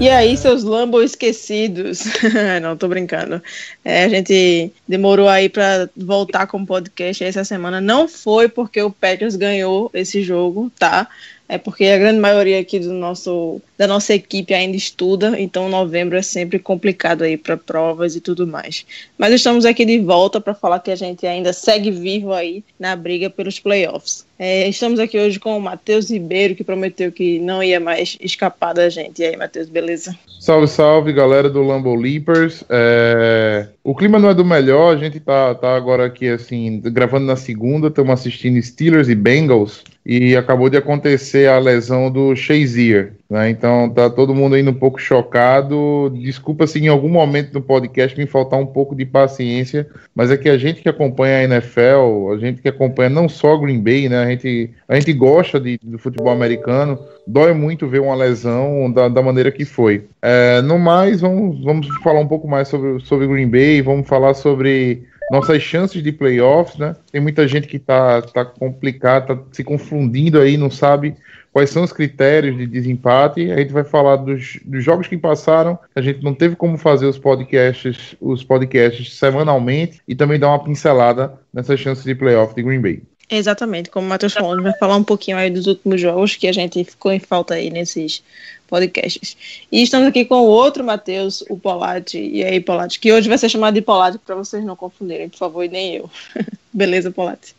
E aí, seus Lambo esquecidos? Não, tô brincando. É, a gente demorou aí pra voltar com o podcast essa semana. Não foi porque o Patriots ganhou esse jogo, tá? É porque a grande maioria aqui do nosso, da nossa equipe ainda estuda, então novembro é sempre complicado aí para provas e tudo mais. Mas estamos aqui de volta para falar que a gente ainda segue vivo aí na briga pelos playoffs. É, estamos aqui hoje com o Matheus Ribeiro, que prometeu que não ia mais escapar da gente. E aí, Matheus, beleza? Salve, salve, galera do Lambo Leapers. É, O clima não é do melhor, a gente tá, tá agora aqui, assim, gravando na segunda, estamos assistindo Steelers e Bengals, e acabou de acontecer a lesão do Shazier, né? Então tá todo mundo ainda um pouco chocado. Desculpa se em algum momento do podcast me faltar um pouco de paciência, mas é que a gente que acompanha a NFL, a gente que acompanha não só Green Bay, né? A gente, a gente gosta de, do futebol americano, dói muito ver uma lesão da, da maneira que foi. É, no mais, vamos, vamos falar um pouco mais sobre, sobre Green Bay, vamos falar sobre nossas chances de playoffs, né? Tem muita gente que tá, tá complicada, tá se confundindo aí, não sabe quais são os critérios de desempate. A gente vai falar dos, dos jogos que passaram. A gente não teve como fazer os podcasts, os podcasts semanalmente e também dar uma pincelada nessas chances de playoff de Green Bay. Exatamente, como o Matheus falou, a gente vai falar um pouquinho aí dos últimos jogos que a gente ficou em falta aí nesses podcasts. E estamos aqui com o outro Matheus, o Polati. E aí, Polati, que hoje vai ser chamado de Polati para vocês não confundirem, por favor, e nem eu. Beleza, Polati?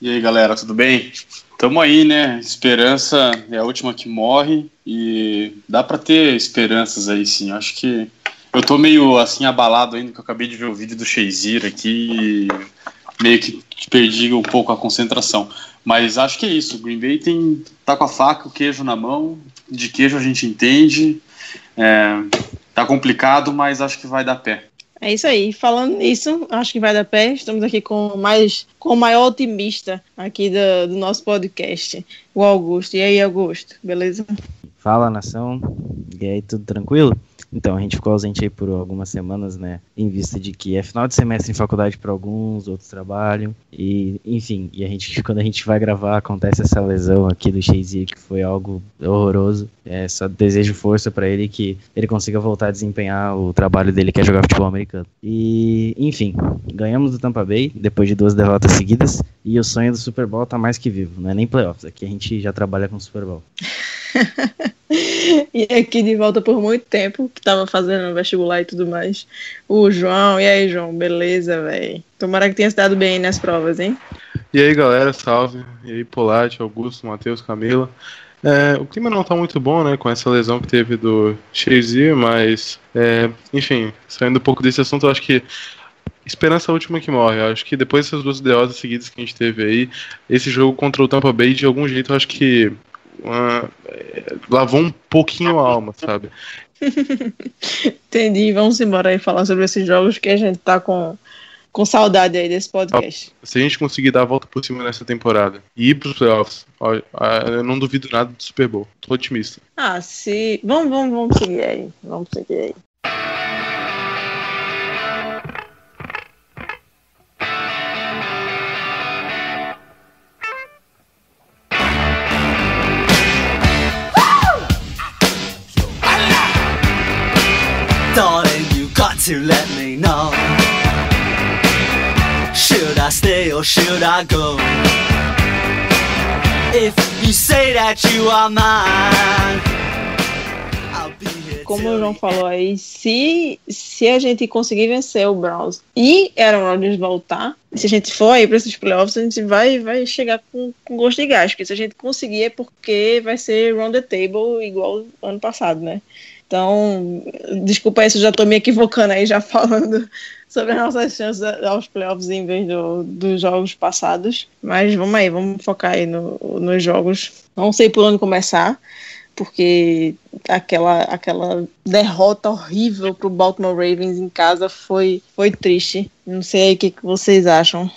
E aí, galera, tudo bem? Tamo aí, né? Esperança é a última que morre e dá para ter esperanças aí, sim. Acho que eu tô meio assim abalado ainda que eu acabei de ver o vídeo do Shazier aqui e meio que perdi um pouco a concentração. Mas acho que é isso. O Green Bay tem tá com a faca, o queijo na mão. De queijo a gente entende. É, tá complicado, mas acho que vai dar pé. É isso aí. Falando nisso, acho que vai dar pé. Estamos aqui com mais com o maior otimista aqui do, do nosso podcast, o Augusto. E aí, Augusto, beleza? Fala, nação. E aí, tudo tranquilo? Então, a gente ficou ausente aí por algumas semanas, né? Em vista de que é final de semestre em faculdade para alguns, outros trabalham. E, enfim, e a gente, quando a gente vai gravar, acontece essa lesão aqui do Shazier, que foi algo horroroso. É, só desejo força para ele que ele consiga voltar a desempenhar o trabalho dele, que é jogar futebol americano. E, enfim, ganhamos do Tampa Bay depois de duas derrotas seguidas. E o sonho do Super Bowl tá mais que vivo, não é nem playoffs. Aqui a gente já trabalha com o Super Bowl. e aqui de volta por muito tempo, que tava fazendo vestibular e tudo mais. O João, e aí, João, beleza, velho? Tomara que tenha se dado bem nas provas, hein? E aí, galera, salve. E aí, Polate, Augusto, Matheus, Camila. É, o clima não tá muito bom, né, com essa lesão que teve do Shazier, mas, é, enfim, saindo um pouco desse assunto, eu acho que esperança é última que morre. Eu acho que depois dessas duas derrotas seguidas que a gente teve aí, esse jogo contra o Tampa Bay, de algum jeito, eu acho que uma, é, lavou um pouquinho a alma, sabe? Entendi. Vamos embora aí falar sobre esses jogos que a gente tá com, com saudade aí desse podcast. Se a gente conseguir dar a volta por cima nessa temporada e ir pros playoffs, ó, eu não duvido nada do Super Bowl. Tô otimista. Ah, se. Vamos, vamos, vamos seguir aí. Vamos seguir aí. To let me know. Should I stay or should I go? If you say that you are mine, I'll be here. Como o João falou aí, se, se a gente conseguir vencer o Browns e Aaron Rodgers voltar, se a gente for aí para esses playoffs, a gente vai, vai chegar com, com gosto de gás. Porque se a gente conseguir é porque vai ser round the table igual ano passado, né? Então, desculpa aí se eu já tô me equivocando aí, já falando sobre as nossas chances aos playoffs em vez do, dos jogos passados. Mas vamos aí, vamos focar aí no, nos jogos. Não sei por onde começar, porque aquela, aquela derrota horrível pro Baltimore Ravens em casa foi, foi triste. Não sei o que, que vocês acham.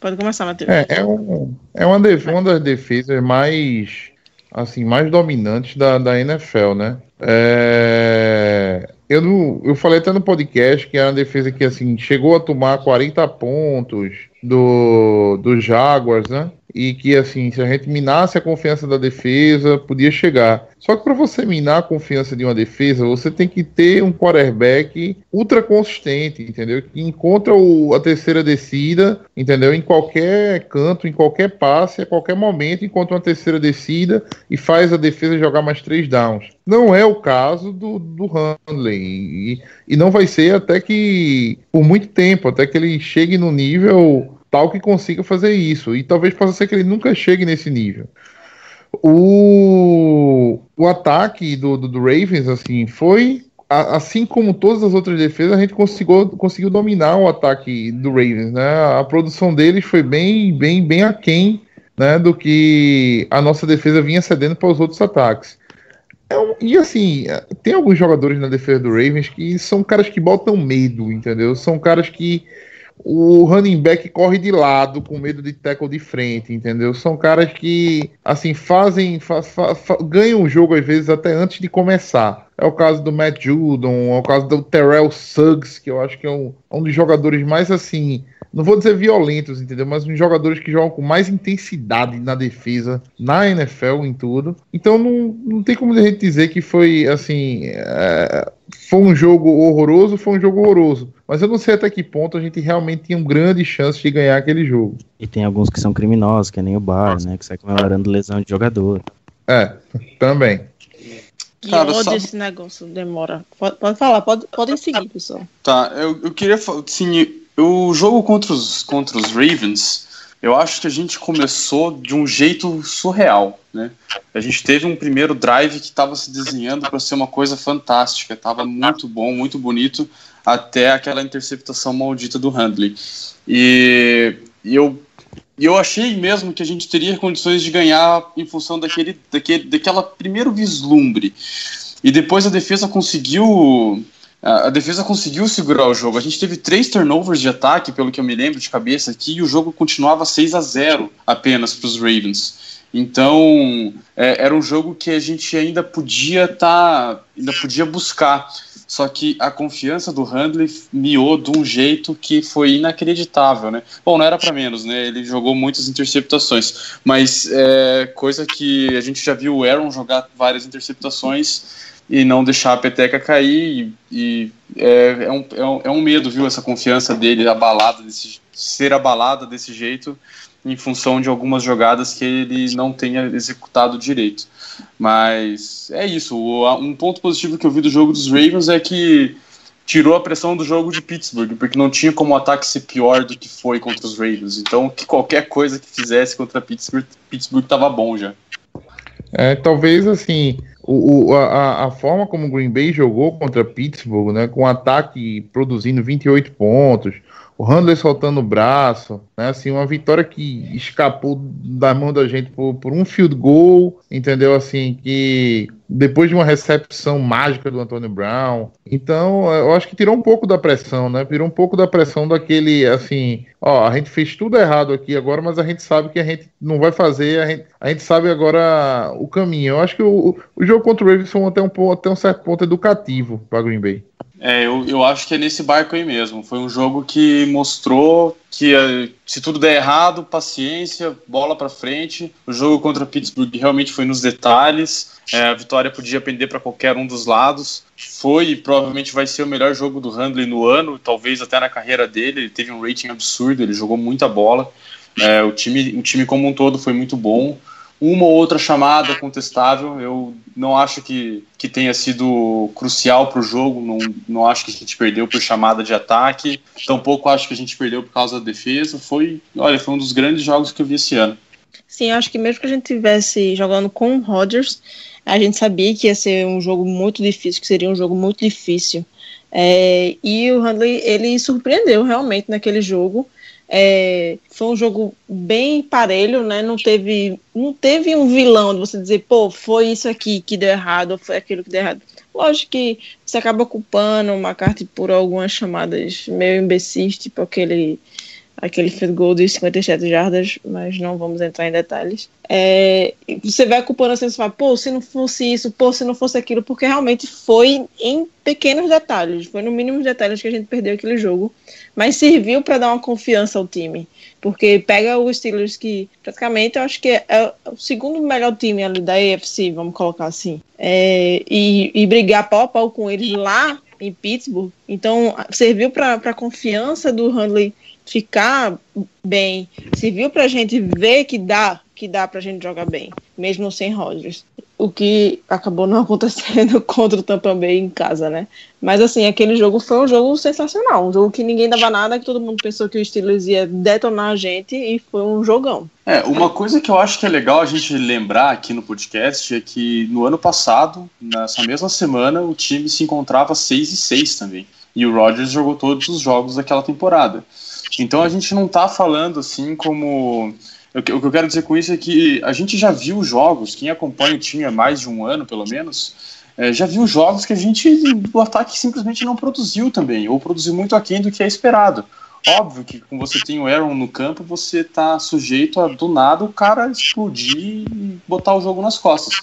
Pode começar, Matheus. É, é, um, é uma, def uma das defesas mais assim mais dominantes da, da NFL, né? É, eu, não- eu falei até no podcast que é uma defesa que assim chegou a tomar 40 pontos do, do Jaguars, né? E que assim, se a gente minasse a confiança da defesa, podia chegar. Só que para você minar a confiança de uma defesa, você tem que ter um quarterback ultra consistente, entendeu? Que encontra o- a terceira descida, entendeu? Em qualquer canto, em qualquer passe, a qualquer momento, encontra uma terceira descida e faz a defesa jogar mais três downs. Não é o caso do, do Handley. E, e não vai ser até que, por muito tempo, até que ele chegue no nível tal que consiga fazer isso. E talvez possa ser que ele nunca chegue nesse nível. O, o ataque do, do, do Ravens, assim, foi. Assim como todas as outras defesas, a gente conseguiu, conseguiu dominar o ataque do Ravens, né? A produção deles foi bem, bem, bem aquém né, do que a nossa defesa vinha cedendo para os outros ataques. É um- e assim, tem alguns jogadores na defesa do Ravens que são caras que botam medo, entendeu? São caras que o running back corre de lado com medo de tackle de frente, entendeu? São caras que, assim, fazem, fa- fa- fa- ganham o jogo às vezes até antes de começar. É o caso do Matt Judon, é o caso do Terrell Suggs, que eu acho que é um, é um dos jogadores mais, assim, não vou dizer violentos, entendeu? Mas uns jogadores que jogam com mais intensidade na defesa, na NFL, em tudo. Então não, não tem como a gente dizer que foi, assim, é, foi um jogo horroroso, foi um jogo horroroso. Mas eu não sei até que ponto a gente realmente tinha um grande chance de ganhar aquele jogo. E tem alguns que são criminosos, que é nem o Bar, né? Que sai comemorando lesão de jogador. É, também. Que Cara, ódio sabe- esse negócio, demora. Pode, pode falar, pode, podem seguir, pessoal. Tá, eu, eu queria falar, assim, o jogo contra os, contra os Ravens, eu acho que a gente começou de um jeito surreal, né? A gente teve um primeiro drive que estava se desenhando para ser uma coisa fantástica, estava muito bom, muito bonito, até aquela interceptação maldita do Handley. E, e eu e eu achei mesmo que a gente teria condições de ganhar em função daquele, daquele, daquela primeiro vislumbre. E depois a defesa conseguiu a defesa conseguiu segurar o jogo. A gente teve três turnovers de ataque, pelo que eu me lembro de cabeça aqui, e o jogo continuava 6 a 0 apenas para os Ravens. Então é, era um jogo que a gente ainda podia tá, ainda podia buscar. Só que a confiança do Handley miou de um jeito que foi inacreditável, né? Bom, não era para menos, né? Ele jogou muitas interceptações, mas é coisa que a gente já viu o Aaron jogar várias interceptações e não deixar a peteca cair e, e é, é, um, é, um, é um medo, viu, essa confiança dele abalada, desse, ser abalada desse jeito em função de algumas jogadas que ele não tenha executado direito. Mas é isso, um ponto positivo que eu vi do jogo dos Ravens é que tirou a pressão do jogo de Pittsburgh, porque não tinha como o ataque ser pior do que foi contra os Ravens. Então, que qualquer coisa que fizesse contra Pittsburgh, Pittsburgh tava bom já. É, talvez assim, o, o- a, a forma como o Green Bay jogou contra Pittsburgh, né, com o ataque produzindo 28 pontos, o Handler soltando o braço, né, assim, uma vitória que escapou da mão da gente por, por um field goal, entendeu? Assim, que depois de uma recepção mágica do Antônio Brown. Então, eu acho que tirou um pouco da pressão, né? Tirou um pouco da pressão daquele, assim, ó, a gente fez tudo errado aqui agora, mas a gente sabe que a gente não vai fazer, a gente, a gente sabe agora o caminho. Eu acho que o, o jogo contra o Ravens foi até um, até um certo ponto educativo para Green Bay. É, eu, eu acho que é nesse barco aí mesmo. Foi um jogo que mostrou que se tudo der errado, paciência, bola pra frente. O jogo contra Pittsburgh realmente foi nos detalhes. É, a vitória podia pender para qualquer um dos lados. Foi e provavelmente vai ser o melhor jogo do Handley no ano, talvez até na carreira dele. Ele teve um rating absurdo, ele jogou muita bola. É, o, time, o time como um todo foi muito bom uma ou outra chamada contestável. Eu não acho que, que tenha sido crucial para o jogo. Não, não acho que a gente perdeu por chamada de ataque. Tampouco acho que a gente perdeu por causa da defesa. Foi, olha, foi um dos grandes jogos que eu vi esse ano. Sim, acho que mesmo que a gente tivesse jogando com o Rodgers, a gente sabia que ia ser um jogo muito difícil, que seria um jogo muito difícil. É, e o Handley, ele surpreendeu realmente naquele jogo. É, foi um jogo bem parelho, né? Não teve, não teve um vilão de você dizer, pô, foi isso aqui que deu errado, ou foi aquilo que deu errado. Lógico que você acaba culpando o McCarthy por algumas chamadas meio imbecis, tipo aquele aquele field goal de 57 jardas, mas não vamos entrar em detalhes. É, você vai culpando assim, você fala, pô, se não fosse isso, pô, se não fosse aquilo, porque realmente foi em pequenos detalhes, foi no mínimo detalhes que a gente perdeu aquele jogo, mas serviu para dar uma confiança ao time, porque pega o Steelers que praticamente eu acho que é o segundo melhor time ali da AFC, vamos colocar assim, é, e, e brigar pau a pau com eles lá em Pittsburgh, então serviu para a confiança do Handley ficar bem, serviu para a gente ver que dá, que dá para a gente jogar bem, mesmo sem Rodgers. O que acabou não acontecendo contra o Tampa Bay em casa, né? Mas assim, aquele jogo foi um jogo sensacional, um jogo que ninguém dava nada, que todo mundo pensou que o Steelers ia detonar a gente e foi um jogão. É, uma coisa que eu acho que é legal a gente lembrar aqui no podcast é que no ano passado, nessa mesma semana, o time se encontrava 6 e 6 também. E o Rodgers jogou todos os jogos daquela temporada. Então a gente não está falando assim como. O que eu quero dizer com isso é que a gente já viu jogos, quem acompanha o time há mais de um ano, pelo menos, é, já viu jogos que a gente, o ataque simplesmente não produziu também, ou produziu muito aquém do que é esperado. Óbvio que quando você tem o Aaron no campo, você está sujeito a, do nada, o cara explodir e botar o jogo nas costas.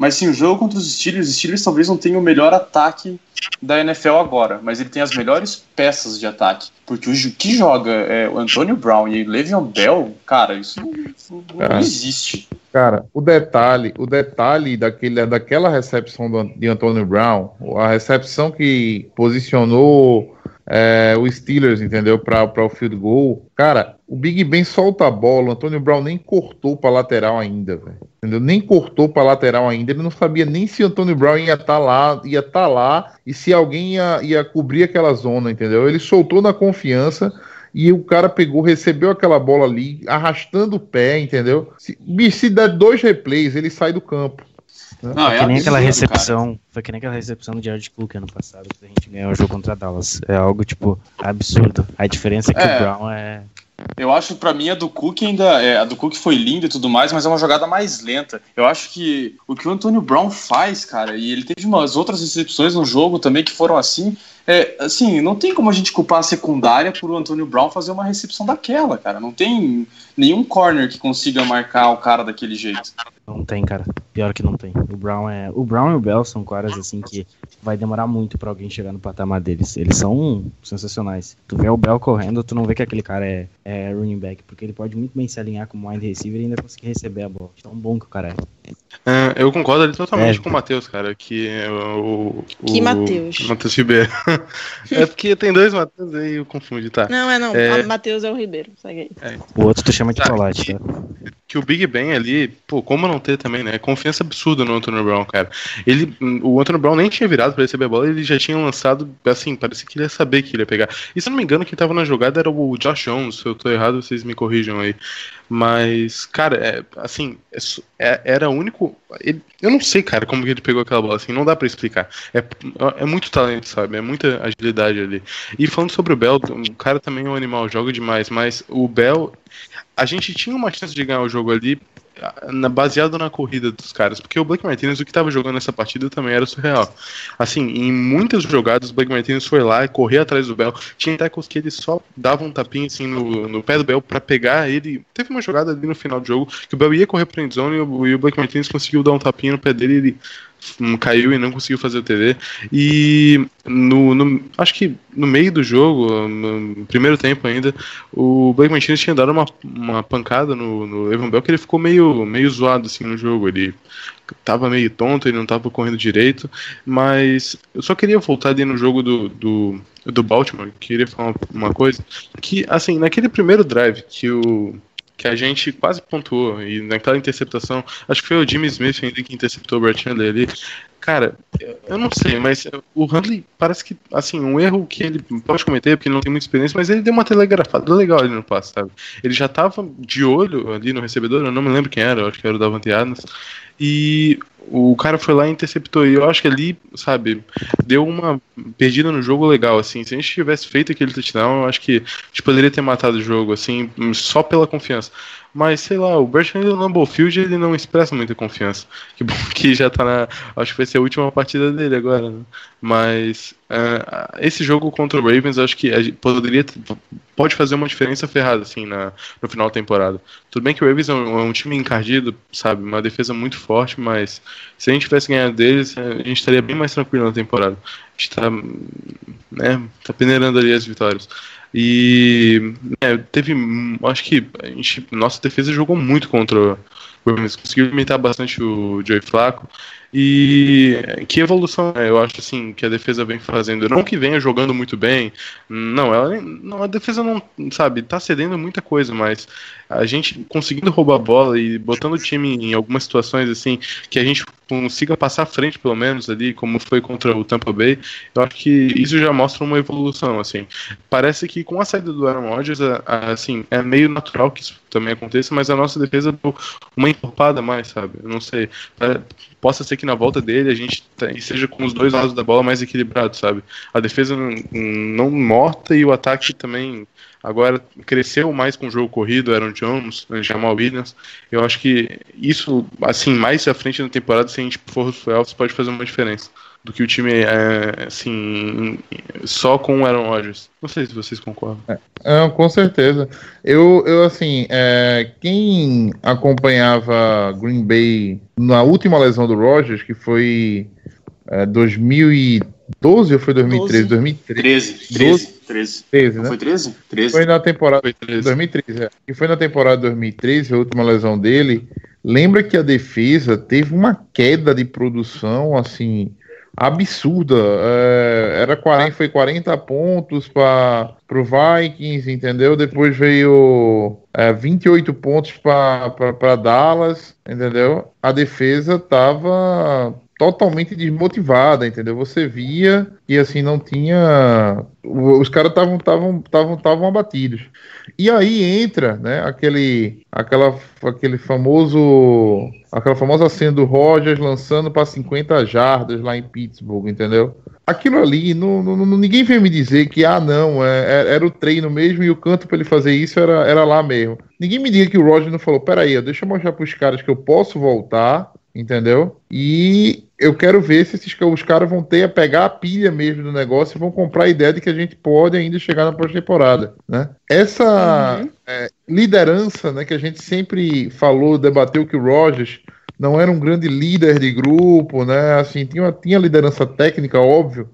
Mas sim, o jogo contra os Steelers, os Steelers talvez não tenham o melhor ataque da NFL agora, mas ele tem as melhores peças de ataque. Porque o que joga é o Antonio Brown e o Le'Veon Bell, cara, isso não, não existe. Cara, o detalhe, o detalhe daquele, daquela recepção do, de Antonio Brown, a recepção que posicionou é, o Steelers, entendeu? Para o field goal. Cara, o Big Ben solta a bola, o Antônio Brown nem cortou para lateral ainda, velho. Entendeu? Nem cortou para lateral ainda. Ele não sabia nem se o Antônio Brown ia estar tá lá, ia estar tá lá e se alguém ia, ia cobrir aquela zona, entendeu? Ele soltou na confiança e o cara pegou, recebeu aquela bola ali, arrastando o pé, entendeu? Se, se der dois replays, ele sai do campo. Não, foi é que nem aquela recepção. Cara. Foi que nem aquela recepção do Jared Cook ano passado, que a gente ganhou o jogo contra Dallas. É algo, tipo, absurdo. A diferença é que é. o Brown é. Eu acho para mim a do Cook ainda. É, a do Cook foi linda e tudo mais, mas é uma jogada mais lenta. Eu acho que o que o Antônio Brown faz, cara, e ele teve umas outras recepções no jogo também que foram assim. É, assim, não tem como a gente culpar a secundária por o Antônio Brown fazer uma recepção daquela, cara. Não tem nenhum corner que consiga marcar o cara daquele jeito. Não tem, cara. Pior que não tem. O Brown é. O Brown e o Bell são caras assim que vai demorar muito para alguém chegar no patamar deles. Eles são sensacionais. Tu vê o Bell correndo, tu não vê que aquele cara é, é running back, porque ele pode muito bem se alinhar como wide receiver e ainda conseguir receber a bola. Tão bom que o cara é. É eu concordo ali totalmente é, com o Matheus, cara. Que o. Que Matheus? Matheus Ribeiro. é porque tem dois Matheus aí, eu confundo, tá? Não, é não. É... Matheus é o Ribeiro. Segue aí. É. O outro tu chama de tá, Colate, tá? Que o Big Ben ali, pô, como não ter também, né? Confiança absurda no Antonio Brown, cara. Ele, o Antonio Brown nem tinha virado para receber a bola, ele já tinha lançado, assim, parecia que ele ia saber que ele ia pegar. E se não me engano, quem tava na jogada era o Josh Jones. Se eu tô errado, vocês me corrijam aí. Mas, cara, é, assim, é, é era o único. Ele, eu não sei, cara, como que ele pegou aquela bola, assim, não dá para explicar. É, é muito talento, sabe? É muita agilidade ali. E falando sobre o Bell, o cara também é um animal, joga demais, mas o Bell. A gente tinha uma chance de ganhar o jogo ali na, baseado na corrida dos caras, porque o Blake Martinez, o que estava jogando nessa partida também era surreal. Assim, em muitas jogadas, o Blake Martinez foi lá e corria atrás do Bell. Tinha tackles que ele só dava um tapinha assim no, no pé do Bell para pegar ele. Teve uma jogada ali no final do jogo que o Bell ia correr pra endzone e o, e o Blake Martinez conseguiu dar um tapinha no pé dele e ele caiu e não conseguiu fazer o TD. E no, no, acho que no meio do jogo, no primeiro tempo ainda, o Blake Martinez tinha dado uma, uma pancada no, no Evan Bell que ele ficou meio, meio zoado assim no jogo. Ele tava meio tonto, ele não tava correndo direito. Mas eu só queria voltar ali no jogo do, do, do Baltimore, queria falar uma coisa. Que, assim, naquele primeiro drive que o que a gente quase pontuou. E naquela interceptação, acho que foi o Jimmy Smith ainda que interceptou o Brett Handley ali. Cara, eu não sei, mas o Handley parece que, assim, um erro que ele pode cometer, porque ele não tem muita experiência, mas ele deu uma telegrafada legal ali no passe, sabe? Ele já tava de olho ali no recebedor, eu não me lembro quem era, acho que era o Davante Adams. E o cara foi lá e interceptou. E eu acho que ali, sabe, deu uma perdida no jogo legal, assim. Se a gente tivesse feito aquele touchdown, eu acho que a gente poderia ter matado o jogo, assim, só pela confiança. Mas, sei lá, o Bertrand no Lambeau ele não expressa muita confiança. Que bom que já tá na... Acho que vai ser a última partida dele agora, né? Mas uh, esse jogo contra o Ravens, acho que poderia... Pode fazer uma diferença ferrada, assim, na, no final da temporada. Tudo bem que o Ravens é um, é um time encardido, sabe? Uma defesa muito forte, mas se a gente tivesse ganhado deles, a gente estaria bem mais tranquilo na temporada. A gente tá, né, tá peneirando ali as vitórias. E né, teve, acho que a gente, nossa defesa jogou muito contra o Ravens, conseguiu limitar bastante o Joey Flaco. E que evolução, né? Eu acho assim que a defesa vem fazendo. Não que venha jogando muito bem, não, ela não, a defesa não, sabe, tá cedendo muita coisa, mas a gente conseguindo roubar a bola e botando o time em algumas situações assim que a gente consiga passar à frente pelo menos ali, como foi contra o Tampa Bay, eu acho que isso já mostra uma evolução assim. Parece que com a saída do Aaron Rodgers, assim, é meio natural que isso também aconteça, mas a nossa defesa deu uma encorpada mais, sabe? Eu não sei, possa ser que na volta dele a gente seja com os dois lados da bola mais equilibrado, sabe? A defesa não, não morta e o ataque também agora cresceu mais com o jogo corrido, Aaron Jones, Jamal Williams. Eu acho que isso, assim, mais à frente na temporada, se a gente for os playoffs, pode fazer uma diferença do que o time é, assim, só com o Aaron Rodgers. Não sei se vocês concordam. É, é com certeza. Eu, eu assim, é, quem acompanhava Green Bay na última lesão do Rodgers, que foi é, 2012 ou foi 2013? 2013. 13. 13. 13, né? Foi 13? 13. Foi na temporada Foi 13. 2013, é. E foi na temporada 2013, a última lesão dele. Lembra que a defesa teve uma queda de produção, assim, absurda. É, era 40, foi 40 pontos para o Vikings, entendeu? Depois veio é, 28 pontos para Dallas, entendeu? A defesa tava totalmente desmotivada, entendeu? Você via que assim não tinha os caras estavam estavam abatidos. E aí entra, né, aquele aquela aquele famoso aquela famosa cena do Rogers lançando para 50 jardas lá em Pittsburgh, entendeu? Aquilo ali, não, não, ninguém veio me dizer que, ah, não, é, é era o treino mesmo e o canto para ele fazer isso era, era lá mesmo. Ninguém me diga que o Rogers não falou, peraí, deixa eu mostrar para os caras que eu posso voltar, entendeu? E eu quero ver se esses, os caras vão ter a pegar a pilha mesmo do negócio e vão comprar a ideia de que a gente pode ainda chegar na próxima temporada, né? Essa uhum. é, liderança, né, que a gente sempre falou, debateu que o Rogers não era um grande líder de grupo, né? Assim, tinha, tinha liderança técnica, óbvio,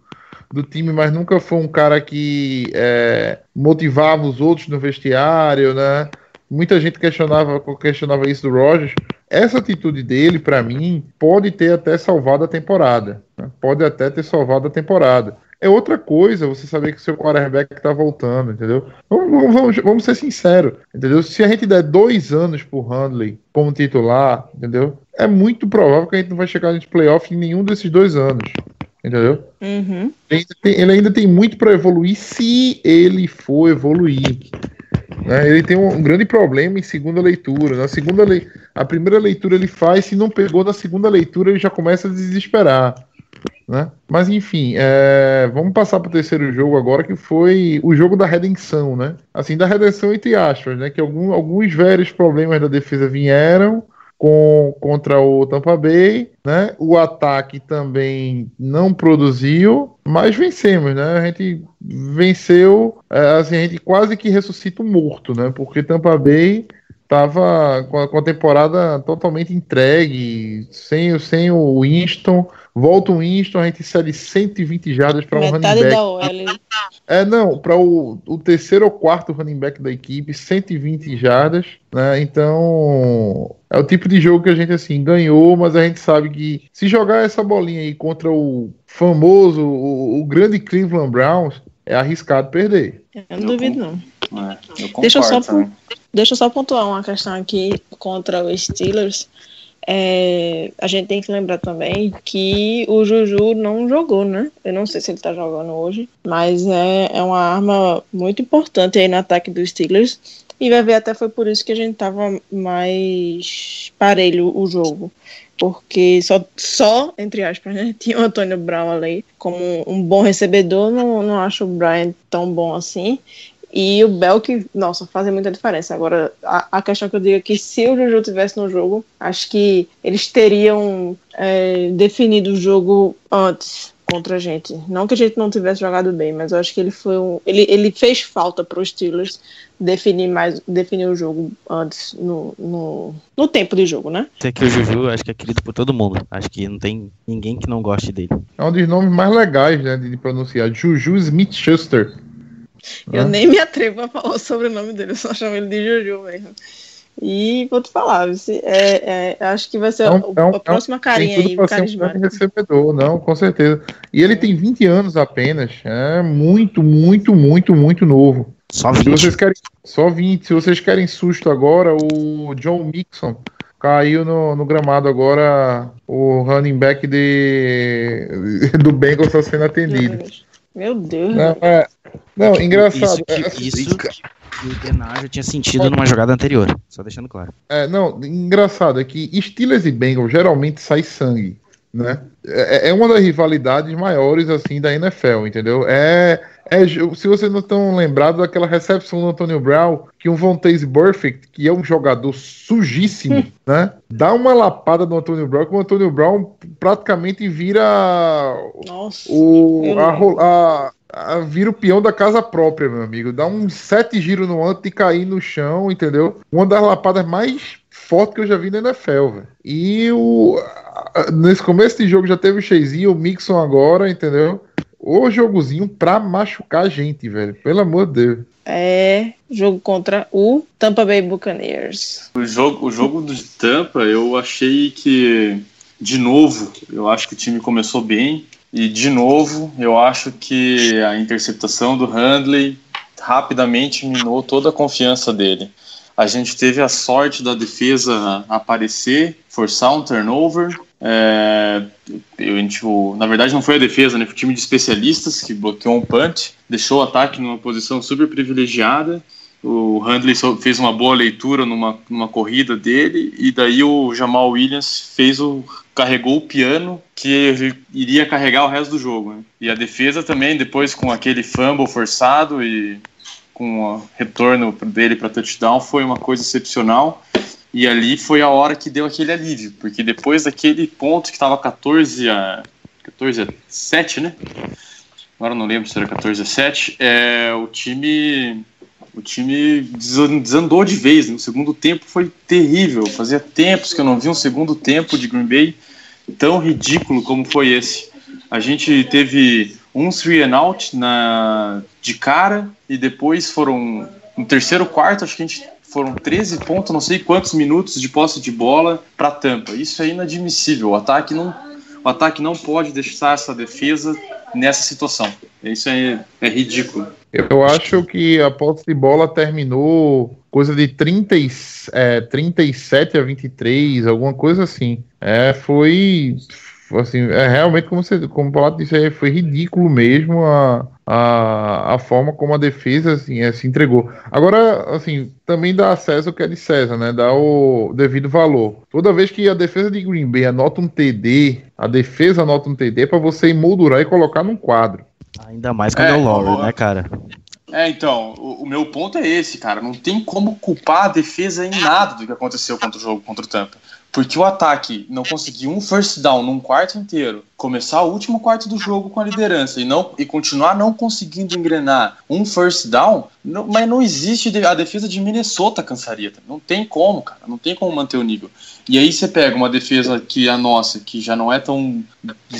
do time, mas nunca foi um cara que é, motivava os outros no vestiário, né? Muita gente questionava, questionava isso do Rogers. Essa atitude dele, para mim, pode ter até salvado a temporada. Né? Pode até ter salvado a temporada. É outra coisa você saber que seu quarterback está voltando, entendeu? Vamos, vamos, vamos, ser sinceros, entendeu? Se a gente der dois anos pro Handley como titular, entendeu? É muito provável que a gente não vai chegar nos playoffs em nenhum desses dois anos, entendeu? Uhum. Ele, ainda tem, ele ainda tem muito para evoluir se ele for evoluir. Né? Ele tem um, grande problema em segunda leitura. Na segunda le... A primeira leitura ele faz, se não pegou na segunda leitura, ele já começa a desesperar. Né? Mas enfim, é... vamos passar para o terceiro jogo agora, que foi o jogo da redenção, né? Assim, da redenção entre aspas, né? Que algum, alguns velhos problemas da defesa vieram, com, contra o Tampa Bay, né? O ataque também não produziu, mas vencemos, né? A gente venceu, é, assim, a gente quase que ressuscita o morto, né? Porque Tampa Bay estava com, a, com a temporada totalmente entregue, sem, sem o Winston. Volta o Winston, a gente cede 120 jardas para um running back. Da OL. É, não, para o, o terceiro ou quarto running back da equipe, 120 jardas, né? Então, é o tipo de jogo que a gente, assim, ganhou, mas a gente sabe que se jogar essa bolinha aí contra o famoso, o, o grande Cleveland Browns, é arriscado perder. Eu não duvido, não. É, eu Deixa eu, só, também. deixa eu só pontuar uma questão aqui contra os Steelers. É, a gente tem que lembrar também que o Juju não jogou, né? Eu não sei se ele tá jogando hoje, mas é, é uma arma muito importante aí no ataque dos Steelers. E vai ver até foi por isso que a gente tava mais parelho o jogo. porque só, só entre aspas, né, tinha o Antônio Brown ali como um bom recebedor, não, não acho o Brian tão bom assim. E o Belk, nossa, fazem muita diferença. Agora, a, a, questão que eu digo é que se o Juju tivesse no jogo, acho que eles teriam é, definido o jogo antes contra a gente. Não que a gente não tivesse jogado bem, mas eu acho que ele foi um, ele, ele fez falta para os Steelers definir mais definir o jogo antes no, no, no tempo de jogo, né? Esse aqui o Juju, acho que é querido por todo mundo. Acho que não tem ninguém que não goste dele. É um dos nomes mais legais, né, de pronunciar. Juju Smith-Schuster. Eu né? nem me atrevo a falar sobre o nome dele, eu só chamo ele de Juju mesmo. E vou te falar, é, é, acho que vai ser não, a, a próxima carinha aí, carismática. Um recebedor, não, com certeza. E ele tem 20 anos apenas, é muito, muito, muito, muito novo. Só 20. Se vocês querem, só 20. Se vocês querem susto agora, o John Mixon caiu no, no gramado agora, o running back de, do Bengals está sendo atendido. Meu Deus. Não, é, não engraçado. Isso que, é, isso que o Denar já tinha sentido numa jogada anterior, só deixando claro. É, não, engraçado é que Steelers e Bengals geralmente sai sangue, né? É, é uma das rivalidades maiores, assim, da NFL, entendeu? É, é se vocês não estão lembrados daquela recepção do Antonio Brown, que um Vontaze Perfect, que é um jogador sujíssimo, né? Dá uma lapada no Antonio Brown, que o Antonio Brown praticamente vira Nossa, o, a, a, a, vira o peão da casa própria, meu amigo. Dá uns sete giros no antes de cair no chão, entendeu? Uma das lapadas mais fortes que eu já vi na NFL, velho. E o, nesse começo de jogo já teve o Cheizinho, o Mixon agora, entendeu? O jogozinho pra machucar a gente, velho. Pelo amor de Deus. É, jogo contra o Tampa Bay Buccaneers. O jogo, o jogo do Tampa, eu achei que, de novo, eu acho que o time começou bem. E, de novo, eu acho que a interceptação do Handley rapidamente minou toda a confiança dele. A gente teve a sorte da defesa aparecer, forçar um turnover. É, eu, na verdade, não foi a defesa, né? Foi o time de especialistas que bloqueou um punch, deixou o ataque numa posição super privilegiada. O Handley fez uma boa leitura numa, numa corrida dele, e daí o Jamal Williams fez o carregou o piano que iria carregar o resto do jogo. Né? E a defesa também, depois com aquele fumble forçado e com o retorno dele para touchdown foi uma coisa excepcional. E ali foi a hora que deu aquele alívio, porque depois daquele ponto que estava 14 a 14 a 7, né? Agora não lembro se era 14 a 7, é, o time o time desandou de vez. No segundo tempo foi terrível. Fazia tempos que eu não vi um segundo tempo de Green Bay tão ridículo como foi esse. A gente teve um three and out na, de cara e depois foram no terceiro quarto, acho que a gente foram 13 pontos, não sei quantos minutos de posse de bola para Tampa. Isso é inadmissível. O ataque não o ataque não pode deixar essa defesa nessa situação. Isso é, é ridículo. Eu acho que a posse de bola terminou coisa de 30, é, 37 a 23, alguma coisa assim. É, foi assim, é realmente como você, como o Palato disse, foi ridículo mesmo a, a, a forma como a defesa assim, é, se entregou. Agora, assim, também dá acesso ao que é de César, né? Dá o devido valor. Toda vez que a defesa de Green Bay anota um TD, a defesa anota um TD para você emoldurar e colocar num quadro. Ainda mais quando é, é o Lowry, né, cara? É, então, o, o, meu ponto é esse, cara. Não tem como culpar a defesa em nada do que aconteceu contra o jogo contra o Tampa. Porque o ataque não conseguiu um first down num quarto inteiro, começar o último quarto do jogo com a liderança e não e continuar não conseguindo engrenar um first down, não, mas não existe a defesa de Minnesota cansaria. Não tem como, cara, não tem como manter o nível. E aí você pega uma defesa que a nossa, que já não é tão.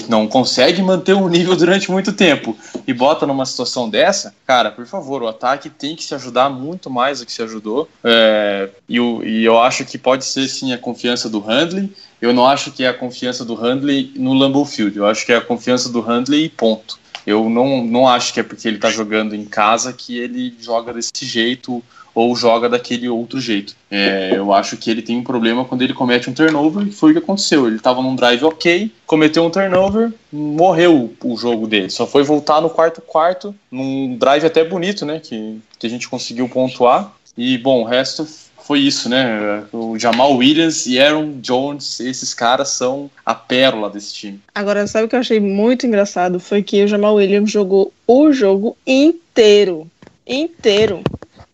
não consegue manter o nível durante muito tempo, e bota numa situação dessa, cara, por favor, o ataque tem que se ajudar muito mais do que se ajudou. É, e, e eu acho que pode ser sim a confiança do Handley. Eu não acho que é a confiança do Handley no Lambeau Field. Eu acho que é a confiança do Handley e ponto. Eu não, não acho que é porque ele está jogando em casa que ele joga desse jeito ou joga daquele outro jeito. É, eu acho que ele tem um problema quando ele comete um turnover, e foi o que aconteceu. Ele estava num drive ok, cometeu um turnover, morreu o jogo dele. Só foi voltar no quarto quarto, num drive até bonito, né? Que, que a gente conseguiu pontuar. E, bom, o resto foi isso, né? O Jamal Williams e Aaron Jones, esses caras são a pérola desse time. Agora, sabe o que eu achei muito engraçado? Foi que o Jamal Williams jogou o jogo inteiro. Inteiro.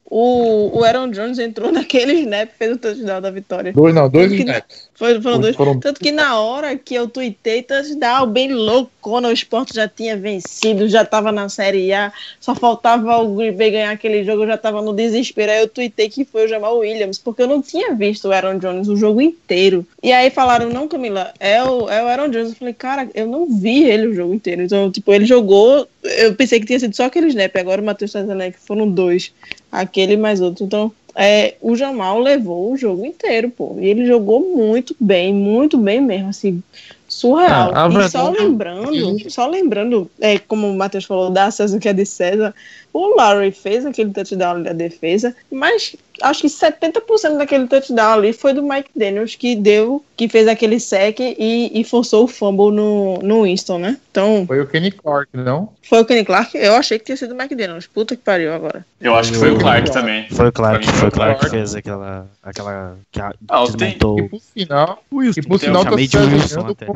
O, o Aaron Jones entrou naquele snap e fez o touchdown da vitória. Dois, não, dois snaps. Foi, foram dois. Foram- Tanto que na hora que eu tuitei touchdown, bem loucona, o esporte já tinha vencido, já tava na Série A, só faltava o Green Bay ganhar aquele jogo, eu já tava no desespero. Aí eu tuitei que foi o Jamal Williams, porque eu não tinha visto o Aaron Jones o jogo inteiro. E aí falaram, não, Camila, é o, é o Aaron Jones. Eu falei, cara, eu não vi ele o jogo inteiro. Então, tipo, ele jogou, eu pensei que tinha sido só aquele snap, agora o Matheus tá dizendo que foram dois, aquele mais outro. Então, é, o Jamal levou o jogo inteiro, pô. E ele jogou muito bem, muito bem mesmo, assim, surreal. Ah, e só lembrando, só lembrando, é, como o Matheus falou, da César que é de César, o Larry fez aquele touchdown ali da defesa, mas acho que 70% daquele touchdown ali foi do Mike Daniels que deu, que fez aquele sec e, e forçou o fumble no, no Winston, né? Então, Foi o Kenny Clark, não? foi o Kenny Clark, eu achei que tinha sido o Mike Daniels. Puta que pariu agora. Eu acho que foi o Clark também. Foi o Clark, foi o Clark que fez aquela. aquela que a- Ah, tem- desmontou. E por sinal, Wilson, e por tem- sinal eu tá chamei se de Wilson até.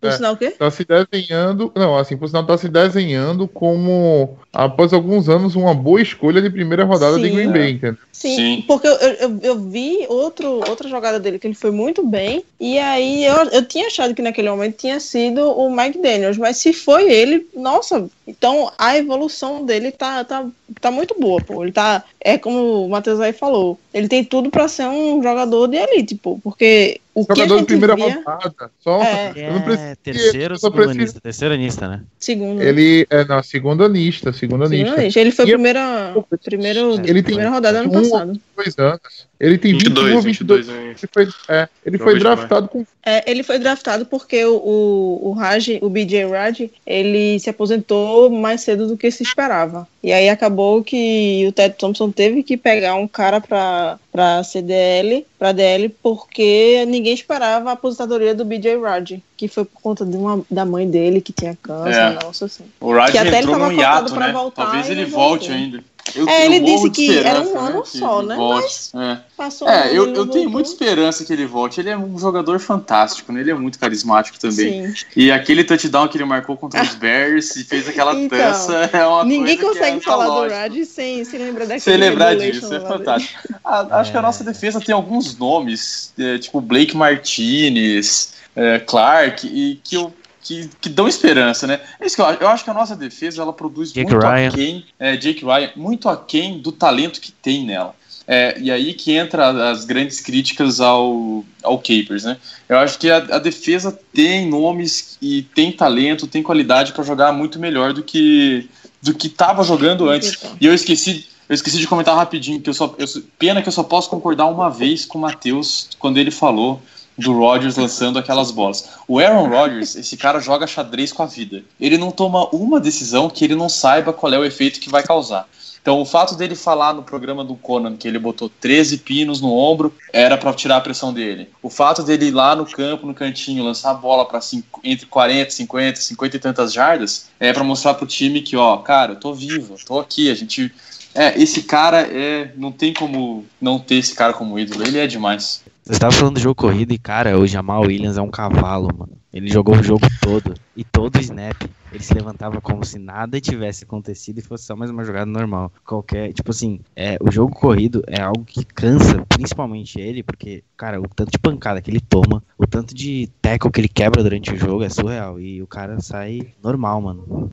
Como- Por É. sinal o quê? tá se desenhando, não, assim, por sinal tá se desenhando como após alguns anos uma boa escolha de primeira rodada de Sim. Green Bay, entendeu? Sim, Sim. porque eu, eu, eu vi outro, outra jogada dele que ele foi muito bem, e aí eu, eu tinha achado que naquele momento tinha sido o Mike Daniels, mas se foi ele, nossa, então a evolução dele tá, tá, tá muito boa, pô. Ele tá, é como o Matheus aí falou, ele tem tudo pra ser um jogador de elite, pô, porque o que a Jogador de gente primeira via, rodada, só É. eu não preciso É, terceiro eu ou só segundo preciso- anista? Terceiro anista, né? segundo, ele é na segunda lista, segunda segundo lista. lista. ele foi E eu- primeira, primeiro, Ele tem primeira rodada ano um- passado. Dois anos. Ele tem 22, 21 ou 22. 22 hein? Ele foi, é, ele Não foi draftado com É, ele foi draftado porque o, o, o Raj, o BJ Raj, ele se aposentou mais cedo do que se esperava. E aí acabou que o Ted Thompson teve que pegar um cara pra, pra CDL, pra DL, porque ninguém esperava a aposentadoria do BJ Raj, que foi por conta de uma, da mãe dele que tinha câncer, É. negócio assim. O Raj Que até ele entrou tava num hiato, pra né? voltar Talvez ele não volte voltou. ainda. Eu, É, eu ele disse que era um esperança, ano que só, né? volte. É. Passou um ano, É, eu, eu tenho muita esperança que ele volte. Ele é um jogador fantástico, né? Ele é muito carismático também. Sim. E aquele touchdown que ele marcou contra os Bears e fez aquela Então, dança é uma Ninguém coisa que consegue é falar do. Raj sem, sem lembrar daquele Sem lembrar disso, é fantástico. Ah, acho que a nossa defesa tem alguns nomes, é, tipo Blake Martinez, é, Clark, e que, eu, que, que dão esperança, né? É isso que eu acho. Eu acho que a nossa defesa ela produz Jake muito Ryan. aquém, é, Jake Ryan, muito aquém do talento que tem nela. É, e aí que entra as grandes críticas ao, ao Capers, né? Eu acho que a, a defesa tem nomes e tem talento, tem qualidade para jogar muito melhor do que do que estava jogando antes. E eu esqueci, eu esqueci de comentar rapidinho que eu só, eu, só- pena que eu só posso concordar uma vez com o Matheus quando ele falou do Rodgers lançando aquelas bolas. O Aaron Rodgers, esse cara joga xadrez com a vida. Ele não toma uma decisão que ele não saiba qual é o efeito que vai causar. Então, o fato dele falar no programa do Conan que ele botou 13 pinos no ombro era para tirar a pressão dele. O fato dele ir lá no campo, no cantinho, lançar a bola para entre 40, 50, 50 e tantas jardas é para mostrar pro time que, ó, cara, eu tô vivo, eu tô aqui, a gente. É, esse cara é. Não tem como não ter esse cara como ídolo, ele é demais. Você estava falando do jogo corrido e, cara, o Jamal Williams é um cavalo, mano. Ele jogou o jogo todo. E todo snap. Ele se levantava como se nada tivesse acontecido e fosse só mais uma jogada normal. Qualquer. Tipo assim, é, o jogo corrido é algo que cansa, principalmente ele, porque, cara, o tanto de pancada que ele toma, o tanto de tackle que ele quebra durante o jogo é surreal. E o cara sai normal, mano.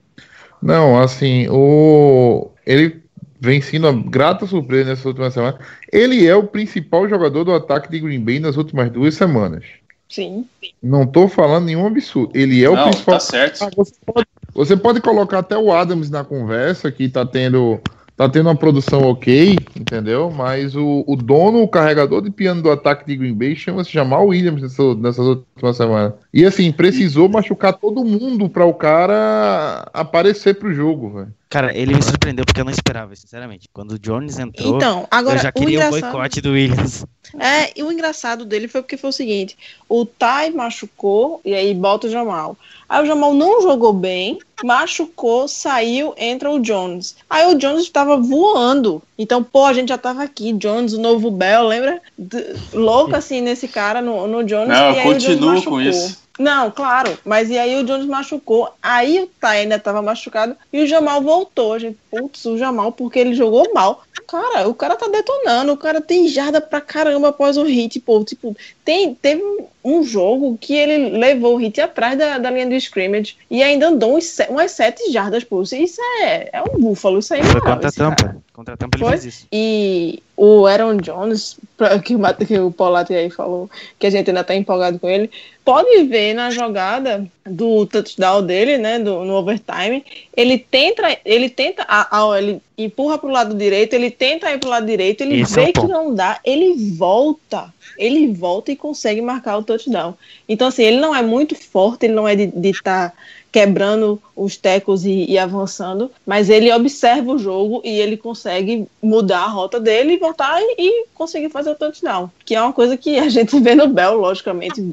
Não, assim, o ele vem sendo uma grata surpresa nessa última semana. Ele é o principal jogador do ataque de Green Bay nas últimas duas semanas. Sim. Não tô falando nenhum absurdo. Ele é o não, principal. tá certo. Ah, você, pode, você pode colocar até o Adams na conversa, que tá tendo, tá tendo uma produção ok, entendeu? Mas o, o dono, o carregador de piano do ataque de Green Bay chama-se Jamal Williams nessa, nessas últimas semanas. E assim, precisou machucar todo mundo para o cara aparecer pro jogo, velho. Cara, ele me surpreendeu porque eu não esperava, sinceramente. Quando o Jones entrou, Então, agora eu já o queria o engraçado... boicote do Williams. É, e o engraçado dele foi porque foi o seguinte: o Tai machucou e aí bota o Jamal. Aí o Jamal não jogou bem, machucou, saiu, entra o Jones. Aí o Jones estava voando. Então, pô, a gente já tava aqui, Jones, o novo Bell, lembra? D- louco assim nesse cara no, no Jones. Não, e eu aí o Jones continuo com machucou. isso. Não, claro, mas e aí o Jones machucou, aí o Tai ainda tava machucado e o Jamal voltou. A gente, putz, o Jamal, porque ele jogou mal. Cara, o cara tá detonando, o cara tem jarda pra caramba após o hit, pô. Tipo, tem, teve um jogo que ele levou o hit atrás da, da linha do scrimmage e ainda andou uns, umas sete jardas, pô. Isso é, é um búfalo, isso aí Foi não contra a cara. tampa. Contra a tampa ele Foi? fez isso. E o Aaron Jones, pra- que o, que o Paulati aí falou, que a gente ainda tá empolgado com ele, pode ver na jogada do touchdown dele, né, do, no overtime, ele tenta, ele tenta, a, ele empurra pro lado direito, ele tenta ir pro lado direito, ele Esse é o vê que ponto. não dá, ele volta, ele volta e consegue marcar o touchdown. Então, assim, ele não é muito forte, ele não é de estar quebrando os tecos e, e avançando, mas ele observa o jogo e ele consegue mudar a rota dele e voltar e, e conseguir fazer o touchdown, que é uma coisa que a gente vê no Bell, logicamente,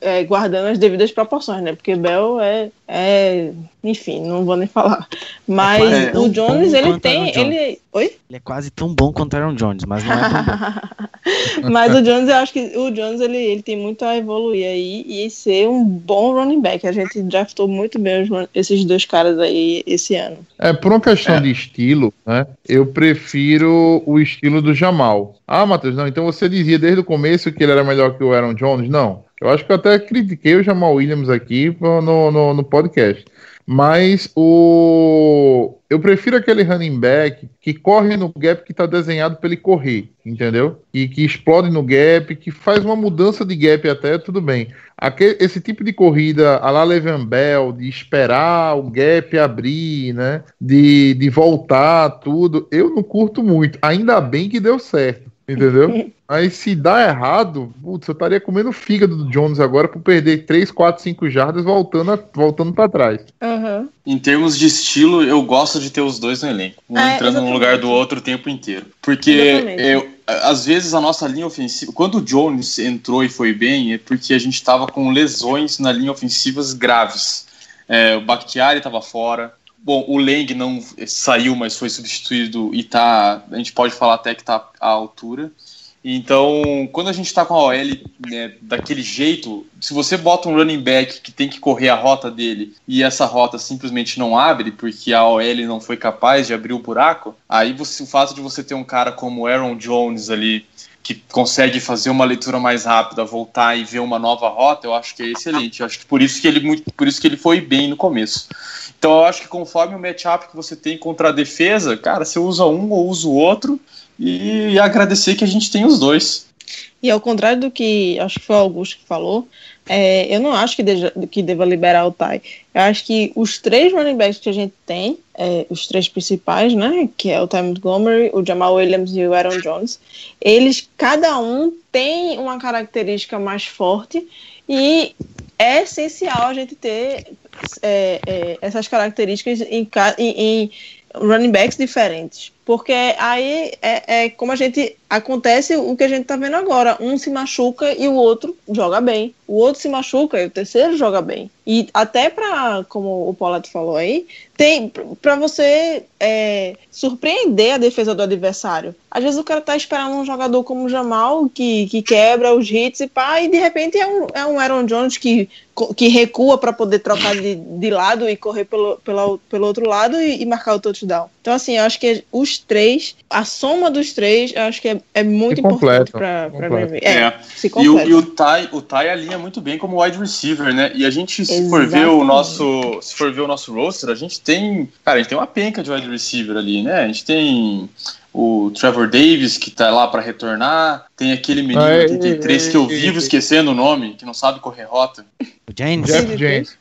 é, guardando as devidas proporções, né? Porque Bell é, é, enfim, não vou nem falar. Mas quase o Jones, ele tem, Jones. ele, oi? Ele é quase tão bom quanto o Aaron Jones, mas não é tão bom. Mas o Jones, eu acho que o Jones ele, ele tem muito a evoluir aí e ser um bom running back. A gente draftou muito bem os esses dois caras aí esse ano. É, por uma questão de estilo, né? Eu prefiro o estilo do Jamal. Ah, Matheus, não. Então você dizia desde o começo que ele era melhor que o Aaron Jones? Não. Eu acho que eu até critiquei o Jamal Williams aqui no, no, no podcast. Mas o. Eu prefiro aquele running back que corre no gap que está desenhado para ele correr, entendeu? E que explode no gap, que faz uma mudança de gap até, tudo bem. Aque- esse tipo de corrida a la Le'Veon Bell, de esperar o gap abrir, né? De, de voltar, tudo, eu não curto muito. Ainda bem que deu certo, entendeu? Mas se dá errado, putz, eu estaria comendo o fígado do Jones agora por perder 3, 4, 5 jardas voltando, a- voltando para trás. Uhum. Em termos de estilo, eu gosto de ter os dois no elenco. Um É, entrando no exatamente. lugar do outro o tempo inteiro. Porque Exatamente. eu, às vezes a nossa linha ofensiva. Quando o Jones entrou e foi bem, é porque a gente estava com lesões na linha ofensivas graves. É, o Bakhtiari estava fora. Bom, o Leng não saiu, mas foi substituído e tá. A gente pode falar até que tá à altura. Então, quando a gente está com a OL né, daquele jeito, se você bota um running back que tem que correr a rota dele e essa rota simplesmente não abre porque a OL não foi capaz de abrir o buraco, aí você, o fato de você ter um cara como Aaron Jones ali que consegue fazer uma leitura mais rápida, voltar e ver uma nova rota, eu acho que é excelente. Eu acho que por isso que ele por isso que ele foi bem no começo. Então eu acho que conforme o matchup que você tem contra a defesa, cara, você usa um ou usa o outro e agradecer que a gente tem os dois. E ao contrário do que acho que foi o Augusto que falou, é, eu não acho que, deja- que deva liberar o Tai. Eu acho que os três running backs que a gente tem, é, os três principais, né, que é o Ty Montgomery, o Jamal Williams e o Aaron Jones, eles, cada um tem uma característica mais forte e é essencial a gente ter é, é, essas características em, em running backs diferentes. Porque aí é, é como a gente. Acontece o que a gente tá vendo agora. Um se machuca e o outro joga bem. O outro se machuca e o terceiro joga bem. E até para, como o Paulato falou aí, tem para você é, surpreender a defesa do adversário. Às vezes o cara tá esperando um jogador como o Jamal, que, que quebra os hits e pá, e de repente é um, é um Aaron Jones que, que recua para poder trocar de, de lado e correr pelo, pela, pelo outro lado e, e marcar o touchdown. Então, assim, eu acho que os três, a soma dos três, eu acho que é, é muito Se importante para. Green Bay. É, É. se E o, e o Ty, o Ty alinha muito bem como wide receiver, né? E a gente, se for ver o Exatamente. nosso, se for ver o nosso roster, a gente tem, cara, a gente tem uma penca de wide receiver ali, né? A gente tem o Trevor Davis que tá lá para retornar, tem aquele menino é, 83 que eu é, vivo é. esquecendo o nome, que não sabe correr rota. O James, Jeff James.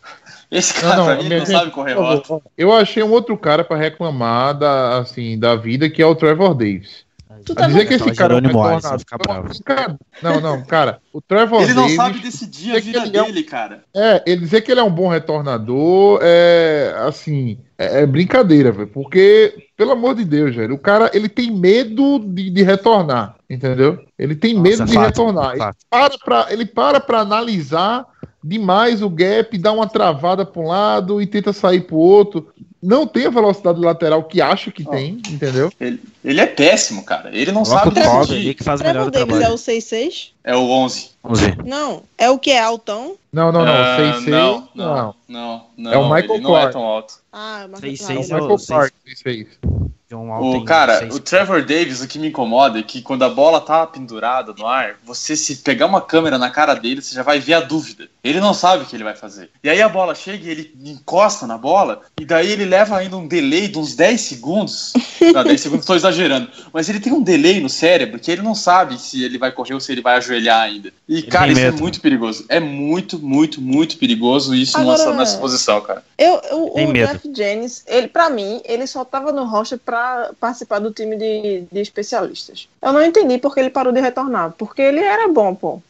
Esse Não, cara não, pra mim não gente, sabe correr rota. Eu achei um outro cara para reclamar da, assim, da vida, que é o Trevor Davis. Tu tá dizer que esse cara é um fica bravo. Cara, Não, não, cara. O Trevor Ele não Davis, sabe decidir a é vida ele é um- dele, cara. É, ele dizer que ele é um bom retornador, é assim, é, é brincadeira, velho. Porque, pelo amor de Deus, velho, o cara ele tem medo de, de retornar, entendeu? Ele tem Nossa, medo de fato, retornar. Ele fato. para, pra, ele para pra analisar demais o gap, dá uma travada pra um lado e tenta sair pro outro. Não tem a velocidade lateral que acha que tem, entendeu? Ele, ele é péssimo, cara. Ele não Coloca sabe o decidir. que faz O o melhor Trevor do Davis é trabalho. o 6'6"? É o 11. Vamos ver. Não. É o que é altão? Não, não, não. Ah, 6'6", não, não. não, não, não. É o Michael ele não é Clark. tão alto. Ah, mas Seis, ah, seis É é o o Michael. Clark, 6'6". John O cara, o Trevor Davis, o que me incomoda é que quando a bola tá pendurada no ar, você se pegar uma câmera na cara dele, você já vai ver a dúvida. Ele não sabe o que ele vai fazer. E aí a bola chega e ele encosta na bola, e daí ele leva ainda um delay de uns 10 segundos. Não, 10 segundos estou exagerando. Mas ele tem um delay no cérebro que ele não sabe se ele vai correr ou se ele vai ajoelhar ainda. E, cara, tem isso medo. é muito perigoso. É muito, muito, muito perigoso isso Agora- nessa, nessa posição, cara. Eu, eu- o medo. Jeff Jennings, ele, pra mim, ele só tava no roster pra participar do time de, de especialistas. Eu não entendi porque ele parou de retornar. Porque ele era bom, pô.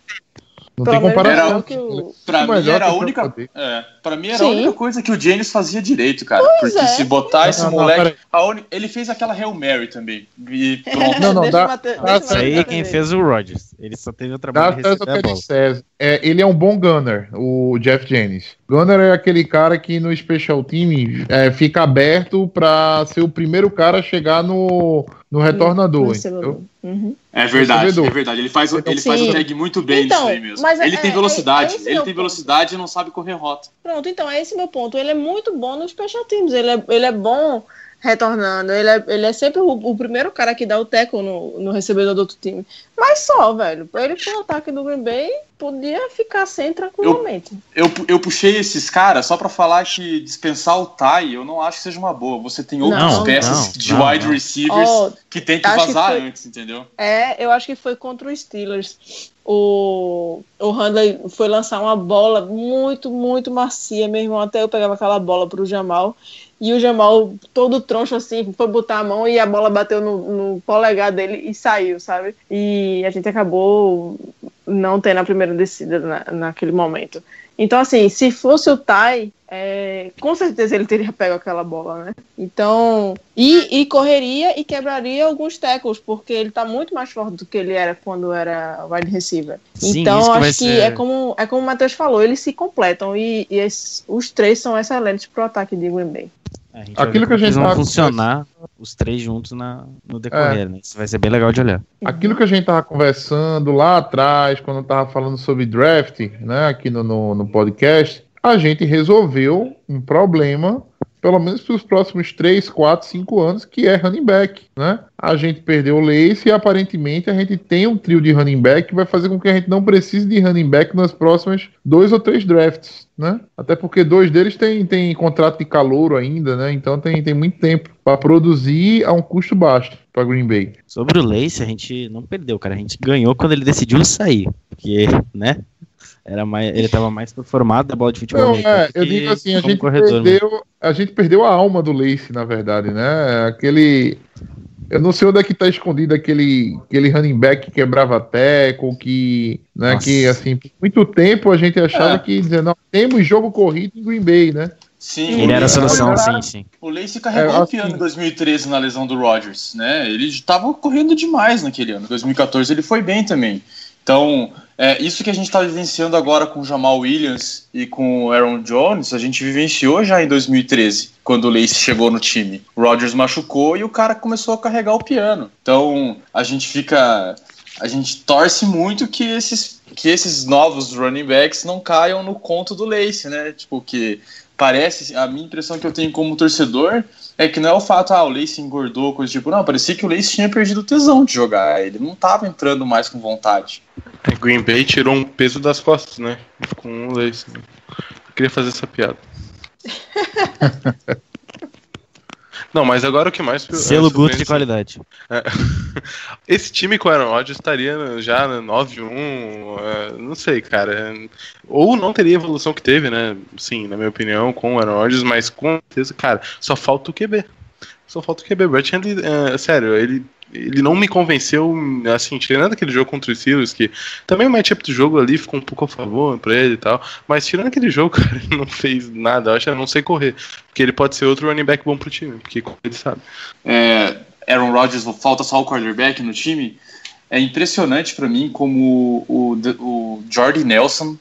Não Pelo tem comparação. melhor que o- Pra mim era a única. É, pra mim era Sim. a única coisa que o James fazia direito, cara. Pois porque é. se botar esse Não, não, moleque. a uni- Ele fez aquela Hail Mary também. E pronto. Não, não, dá- Isso aí Matheus quem fez o Rodgers. Ele só teve o Dá trabalho de receber que a é bola. de César. É, ele é um bom gunner, o Jeff Jennings. Gunner é aquele cara que no special team é, fica aberto pra ser o primeiro cara a chegar no, no retornador. No. Uhum. É verdade, é verdade. Ele faz, o- ele Sim. faz o tag muito bem Então, nisso aí mesmo. mas é- ele tem é- velocidade. é ele tem ponto. velocidade e não sabe correr rota. Pronto, então é esse meu ponto. Ele é muito bom nos special teams. Ele é, ele é bom retornando. Ele é, ele é sempre o, o primeiro cara que dá o teco no, no recebedor do outro time. Mas só, velho. Ele pro ataque do Green Bay podia ficar sem tranquilamente. Eu, pu- eu puxei esses caras só pra falar que dispensar o Ty eu não acho que seja uma boa. Você tem outras Não, peças não, de não, wide receivers Ó, que tem que acho que vazar foi- antes, entendeu? É, eu acho que foi contra o Steelers. O, o Handley foi lançar uma bola muito, muito macia, meu irmão. Até eu pegava aquela bola pro Jamal. E o Jamal, todo troncho assim, foi botar a mão e a bola bateu no, no polegar dele e saiu, sabe? E a gente acabou não tendo a primeira descida na, naquele momento. Então, assim, se fosse o Tai, é, com certeza ele teria pego aquela bola, né? Então, e, e correria e quebraria alguns tackles, porque ele tá muito mais forte do que ele era quando era wide receiver. Sim, então, acho que ser- é como, é como o Matheus falou, eles se completam e, e os três são excelentes pro ataque de Green Bay. A gente vai Aquilo que a gente tava funcionar os três juntos na, no decorrer, né? Isso vai ser bem legal de olhar. Aquilo que a gente tava conversando lá atrás, quando tava falando sobre draft, né, aqui no, no, no podcast, a gente resolveu um problema, pelo menos para os próximos 3, 4, 5 anos, que é running back, né? A gente perdeu o Lace e aparentemente a gente tem um trio de running back que vai fazer com que a gente não precise de running back nas próximas dois ou três drafts, né? Até porque dois deles têm, têm contrato de calouro ainda, né? Então tem, tem muito tempo para produzir a um custo baixo para Green Bay. Sobre o Lace, a gente não perdeu, cara. A gente ganhou quando ele decidiu sair. Porque, né? Era mais, ele tava mais pro formato da bola de futebol. Não, é, eu que digo assim, a gente, corredor, né? perdeu, a gente perdeu a alma do Lace, na verdade, né? Aquele. Eu não sei onde é que tá escondido aquele, aquele running back que quebrava tackle, que, né, Nossa. que assim, por muito tempo a gente achava É. que dizer, não, temos jogo corrido em Green Bay, né? Sim, Ele era a o- solução, o- sim, sim. O Lace carregou É, o assim- piano em 2013 na lesão do Rodgers, né? Ele estava correndo demais naquele ano. Em 2014 ele foi bem também. Então, é, isso que a gente está vivenciando agora com o Jamal Williams e com o Aaron Jones, a gente vivenciou já em 2013, quando o Lace chegou no time. O Rodgers machucou e o cara começou a carregar o piano. Então, a gente fica. A gente torce muito que esses, que esses novos running backs não caiam no conto do Lace, né? Tipo, que parece, a minha impressão que eu tenho como torcedor é que não é o fato, ah, o Lace engordou, coisa tipo, não, parecia que o Lace tinha perdido o tesão de jogar, ele não tava entrando mais com vontade. É, Green Bay tirou um peso das costas, né? Com um lace. né? Eu queria fazer essa piada. Não, mas agora o que mais. Selo é, Guto de surpreende- qualidade. Esse time com o Aaron Rodgers estaria já no 9-1, é, não sei, cara. Ou não teria a evolução que teve, né? Sim, na minha opinião, com o Aaron Rodgers, mas com certeza, cara, só falta o QB. Só falta o QB. Brett Hundley, é, sério, ele, ele não me convenceu, assim, tirando aquele jogo contra os Steelers, que também o matchup do jogo ali ficou um pouco a favor pra ele e tal, mas tirando aquele jogo, cara, ele não fez nada. Eu acho que não sei correr, porque ele pode ser outro running back bom pro time, porque ele sabe. É, Aaron Rodgers, falta só o quarterback no time. É impressionante pra mim como o, o Jordy Nelson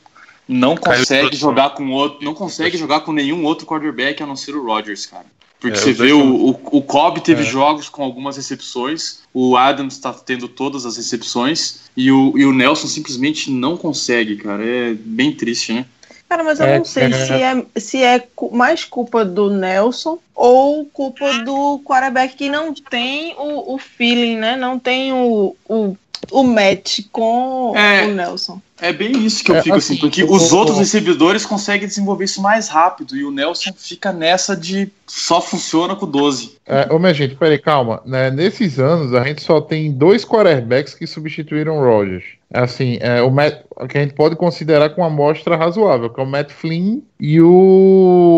não consegue jogar com outro, não consegue jogar com nenhum outro quarterback a não ser o Rodgers, cara. Porque É, você vê são- o, o, o Cobb teve É. jogos com algumas recepções, o Adams tá tendo todas as recepções e o, e o Nelson simplesmente não consegue, cara. É bem triste, né? Cara, mas eu É, não sei é. se é, se é mais culpa do Nelson ou culpa do quarterback que não tem o, o feeling, né? Não tem o, o, o match com É. o Nelson. É bem isso que eu É, fico assim, assim, porque os outros recebedores conseguem desenvolver isso mais rápido e o Nelson fica nessa de só funciona com 12. É, ô, minha gente, peraí, calma. Né, nesses anos, a gente só tem dois quarterbacks que substituíram o Rodgers. É Assim, é, o Matt, que a gente pode considerar com uma amostra razoável, que é o Matt Flynn e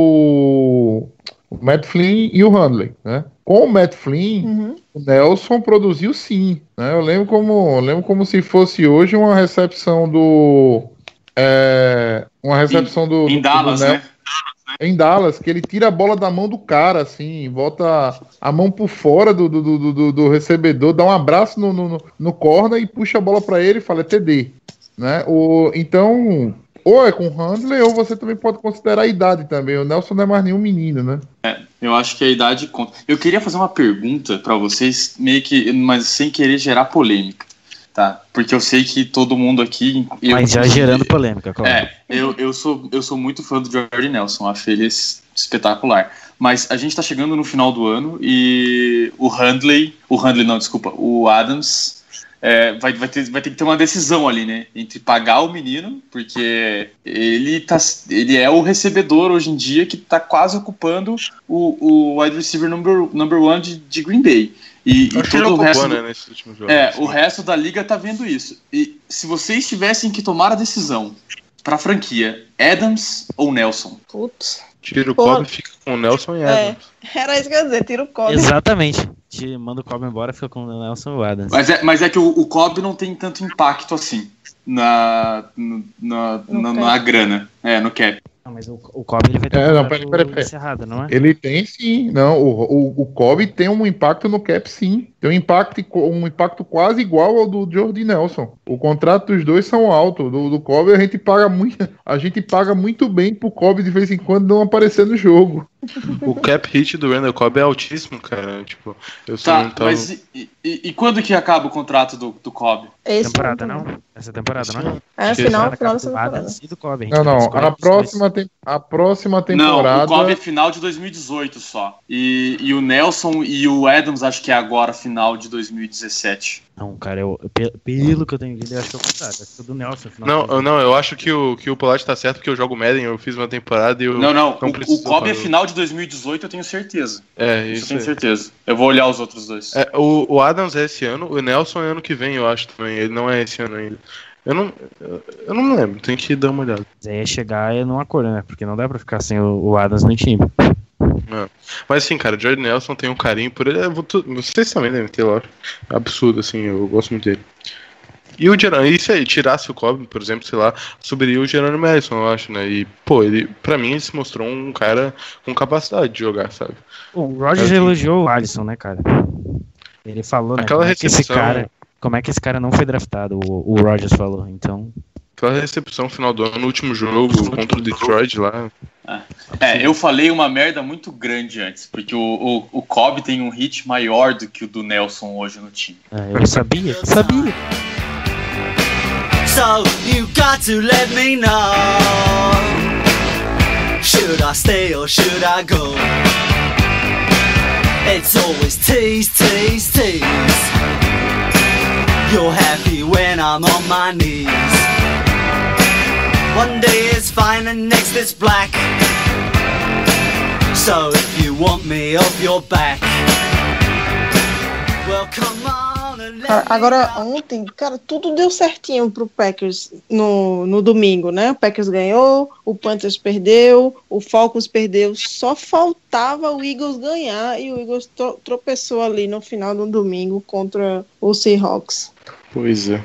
o. O Matt Flynn e o Handley, né? Com o Matt Flynn, Uhum. o Nelson produziu sim. Né? Eu lembro como, eu lembro como se fosse hoje uma recepção do. é, uma recepção do. Em do- Dallas, do né? Em Dallas, que ele tira a bola da mão do cara, assim, bota a mão por fora do, do, do, do- do recebedor, dá um abraço no, no, no- no corner e puxa a bola pra ele e fala é TD. Né? O, então, ou é com o Handley, ou você também pode considerar a idade também. O Nelson não é mais nenhum menino, né? Eu acho que a idade conta. Eu queria fazer uma pergunta pra vocês, meio que, mas sem querer gerar polêmica, tá? Porque eu sei que todo mundo aqui. eu- Mas já gerando polêmica, claro. É, eu, eu, sou, eu sou muito fã do Jordy Nelson, acho ele es- espetacular. Mas a gente tá chegando no final do ano e o Handley, o Handley não, desculpa, o Adams é, vai, vai, ter, vai ter que ter uma decisão ali, né? Entre pagar o menino, porque ele, tá, ele é o recebedor hoje em dia que tá quase ocupando o, o wide receiver number, number one de, de Green Bay. E, e todo o ocupou, resto. né, do- nesse último jogo. é, assim. o resto da liga tá vendo isso. E se vocês tivessem que tomar a decisão pra franquia, Adams ou Nelson? Putz. Tira o Pô. cobre e fica com o Nelson e É. Adams. Era isso que eu ia dizer, tira o código. Exatamente. Te manda o Cobb embora, fica com o Nelson Adams. Mas é, mas é que o, o Cobb não tem tanto impacto assim na, na, na, na grana, é, no cap. Não, mas o, o Cobb ele vai ter É, um não, contrato peraí, peraí, peraí. encerrado, não é? Ele tem sim, não. O, o, o Kobe tem um impacto no cap, sim. Tem um impacto, um impacto quase igual ao do Jordi Nelson. O contrato dos dois são altos. Do, do Kobe a gente paga muito, a gente paga muito bem pro Kobe de vez em quando não aparecer no jogo. O cap hit do Randall Cobb é altíssimo, cara. Tipo, eu Tá, não tava... mas e, e- e quando que acaba o contrato do, do Cobb? Esse Temporada, não? Essa temporada, não é? É, final, final dessa temporada. Do Cobb. Não, não. A próxima, tem, a próxima Não, temporada. o Cobb é final de 2018 só. E, e o Nelson e o Adams acho que é agora final de 2017. Não, cara, eu, pe- pelo que eu tenho visto, eu acho que é o contrário. Acho que é do Nelson. final Não, eu- não, eu acho que o, que o Polite tá certo, porque eu jogo Madden, eu fiz uma temporada e eu... Não, não. não o, o Cobb é final de 2018, eu tenho certeza. É, Isso eu tenho aí. certeza. Eu vou olhar os outros dois. É, o, o Adams é esse ano, o Nelson é ano que vem, eu acho também. Ele não é esse ano ainda. Eu não, eu, não lembro, tem que dar uma olhada. Mas aí é chegar e não acordo, né? Porque não dá pra ficar sem o, o Adams no time. Mas assim, cara, o Jordan Nelson tem um carinho por ele. tu- Vocês também devem ter, lógico. Absurdo, assim, eu gosto muito dele. E o Jerônimo, isso aí, tirasse o Cobb, por exemplo, sei lá, subiria o Jerônimo Madison, eu acho, né? E, pô, ele, pra mim, ele se mostrou um cara com capacidade de jogar, sabe? O Roger Assim. elogiou o Alisson, né, cara? Ele falou, né? Aquela é que esse recepção- cara, como é que esse cara não foi draftado? O, o Rogers falou. Então, Aquela recepção final do ano, no último jogo contra o Detroit lá. É, eu falei uma merda muito grande antes, porque o, o, o Cobb tem um hit maior do que o do Nelson hoje no time. é, eu sabia, sabia. So you got to let me know. Should I stay or should I go? It's always tease, tease, tease. You're happy when I'm on my knees. One day it's fine and next it's black. So if you want me off your back, well come on and Cara, Agora, ontem, cara, tudo deu certinho pro Packers no, no domingo, né? O Packers ganhou, o Panthers perdeu, o Falcons perdeu, só faltava o Eagles ganhar e o Eagles tro- tropeçou ali no final do domingo contra o Seahawks. Pois é.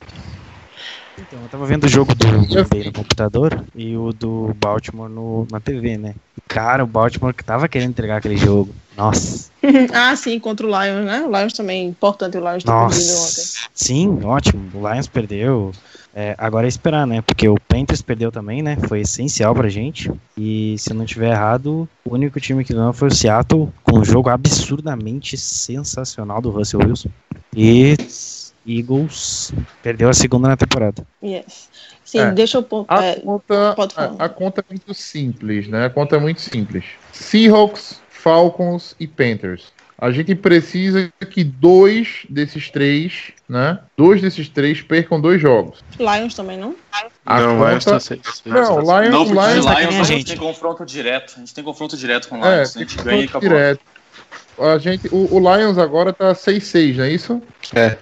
Então, eu tava vendo o jogo do Green Bay no computador e o do Baltimore no, na TV, né? Cara, o Baltimore que tava querendo entregar aquele jogo. Nossa. ah, sim, contra o Lions, né? O Lions também, importante o Lions ter perdido ontem. Nossa. Sim, ótimo. O Lions perdeu. É, agora é esperar, né? Porque o Panthers perdeu também, né? Foi essencial pra gente. E se eu não tiver errado, o único time que ganhou foi o Seattle, com um jogo absurdamente sensacional do Russell Wilson. E Eagles perdeu a segunda na temporada. Yes. Sim, É. deixa eu pôr. A, é, conta, pode falar. a, a conta é muito simples, né? A conta é muito simples. Seahawks, Falcons e Panthers. A gente precisa que dois desses três, né? Dois desses três percam dois jogos. Lions também, não? A não, conta- Lions tá seis. Não, Lions, Não, porque Lions tá que Lions nem a a gente. tem confronto direto. A gente tem confronto direto com o é, Lions. a gente ganha e acabou. direto. A gente, o, o Lions agora tá 6-6, não é isso? É,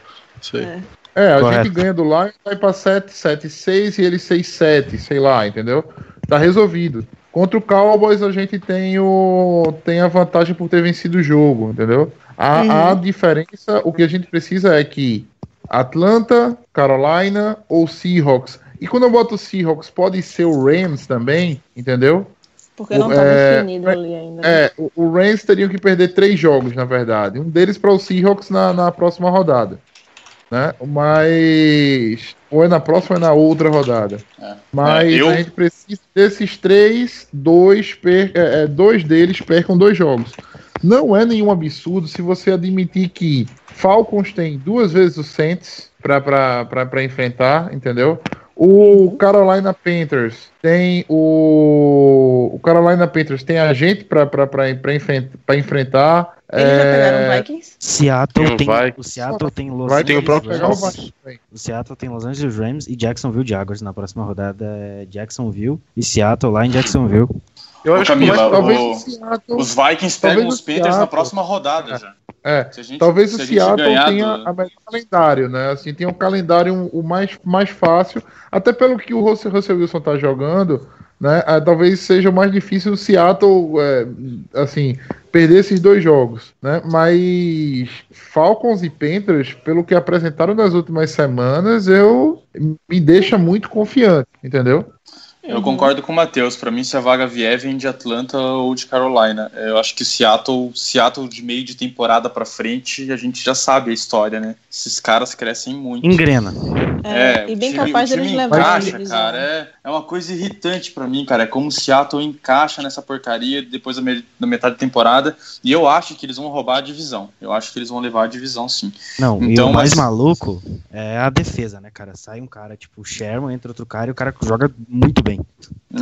É. É, a Correto. gente ganha do Lions, vai pra 7, 7, 6 e ele 6, 7, sei lá, entendeu? Tá resolvido. Contra o Cowboys a gente tem, o, tem a vantagem por ter vencido o jogo, entendeu? A, Uhum. a diferença, o que a gente precisa é que Atlanta, Carolina ou Seahawks. E quando eu boto Seahawks, pode ser o Rams também, entendeu? Porque não O- tá é, definido ali ainda. né? É, o, o Rams teriam que perder três jogos, na verdade. Um deles para o Seahawks na, na próxima rodada. Né? Mas. Ou é na próxima ou é na outra rodada. É. Mas É, eu- a gente precisa desses três, dois, per, é, é, dois deles percam dois jogos. Não é nenhum absurdo se você admitir que Falcons tem duas vezes o Saints para enfrentar, entendeu? O Carolina Panthers tem o. O Carolina Panthers tem a gente para enfrentar. Eles já pegaram é, o Vikings? Seattle Tem o tem, o Seattle tem Los Vai tem o Angeles pegar o. Vikings. O Seattle tem Los Angeles Rams e Jacksonville Jaguars na próxima rodada. É Jacksonville e Seattle lá em Jacksonville. Eu Ô, acho que Camila, Mas talvez o- Seattle. Os Vikings pegam os Panthers na próxima rodada já. É, gente- Talvez se o Seattle tenha do- a melhor calendário, né? Assim, tem um calendário o mais, mais fácil, até pelo que o Russell, Russell Wilson tá jogando, né? ah, talvez seja mais difícil o Seattle, é, assim, perder esses dois jogos, né? Mas Falcons e Panthers, pelo que apresentaram nas últimas semanas, eu me deixa muito confiante, entendeu? Eu concordo com o Matheus. Pra mim, se a vaga vier, vem de Atlanta ou de Carolina. Eu acho que Seattle, Seattle de meio de temporada pra frente, a gente já sabe a história, né? Esses caras crescem muito. Engrena. É, É, e bem o time- capaz o deles levarem a encaixa, cara. É, é uma coisa irritante pra mim, cara. É como o Seattle encaixa nessa porcaria depois da, me- da metade da temporada. E eu acho que eles vão roubar a divisão. Eu acho que eles vão levar a divisão, sim. Não, e Então, o mais mas- maluco é a defesa, né, cara? Sai um cara tipo o Sherman, entra outro cara e o cara joga muito bem.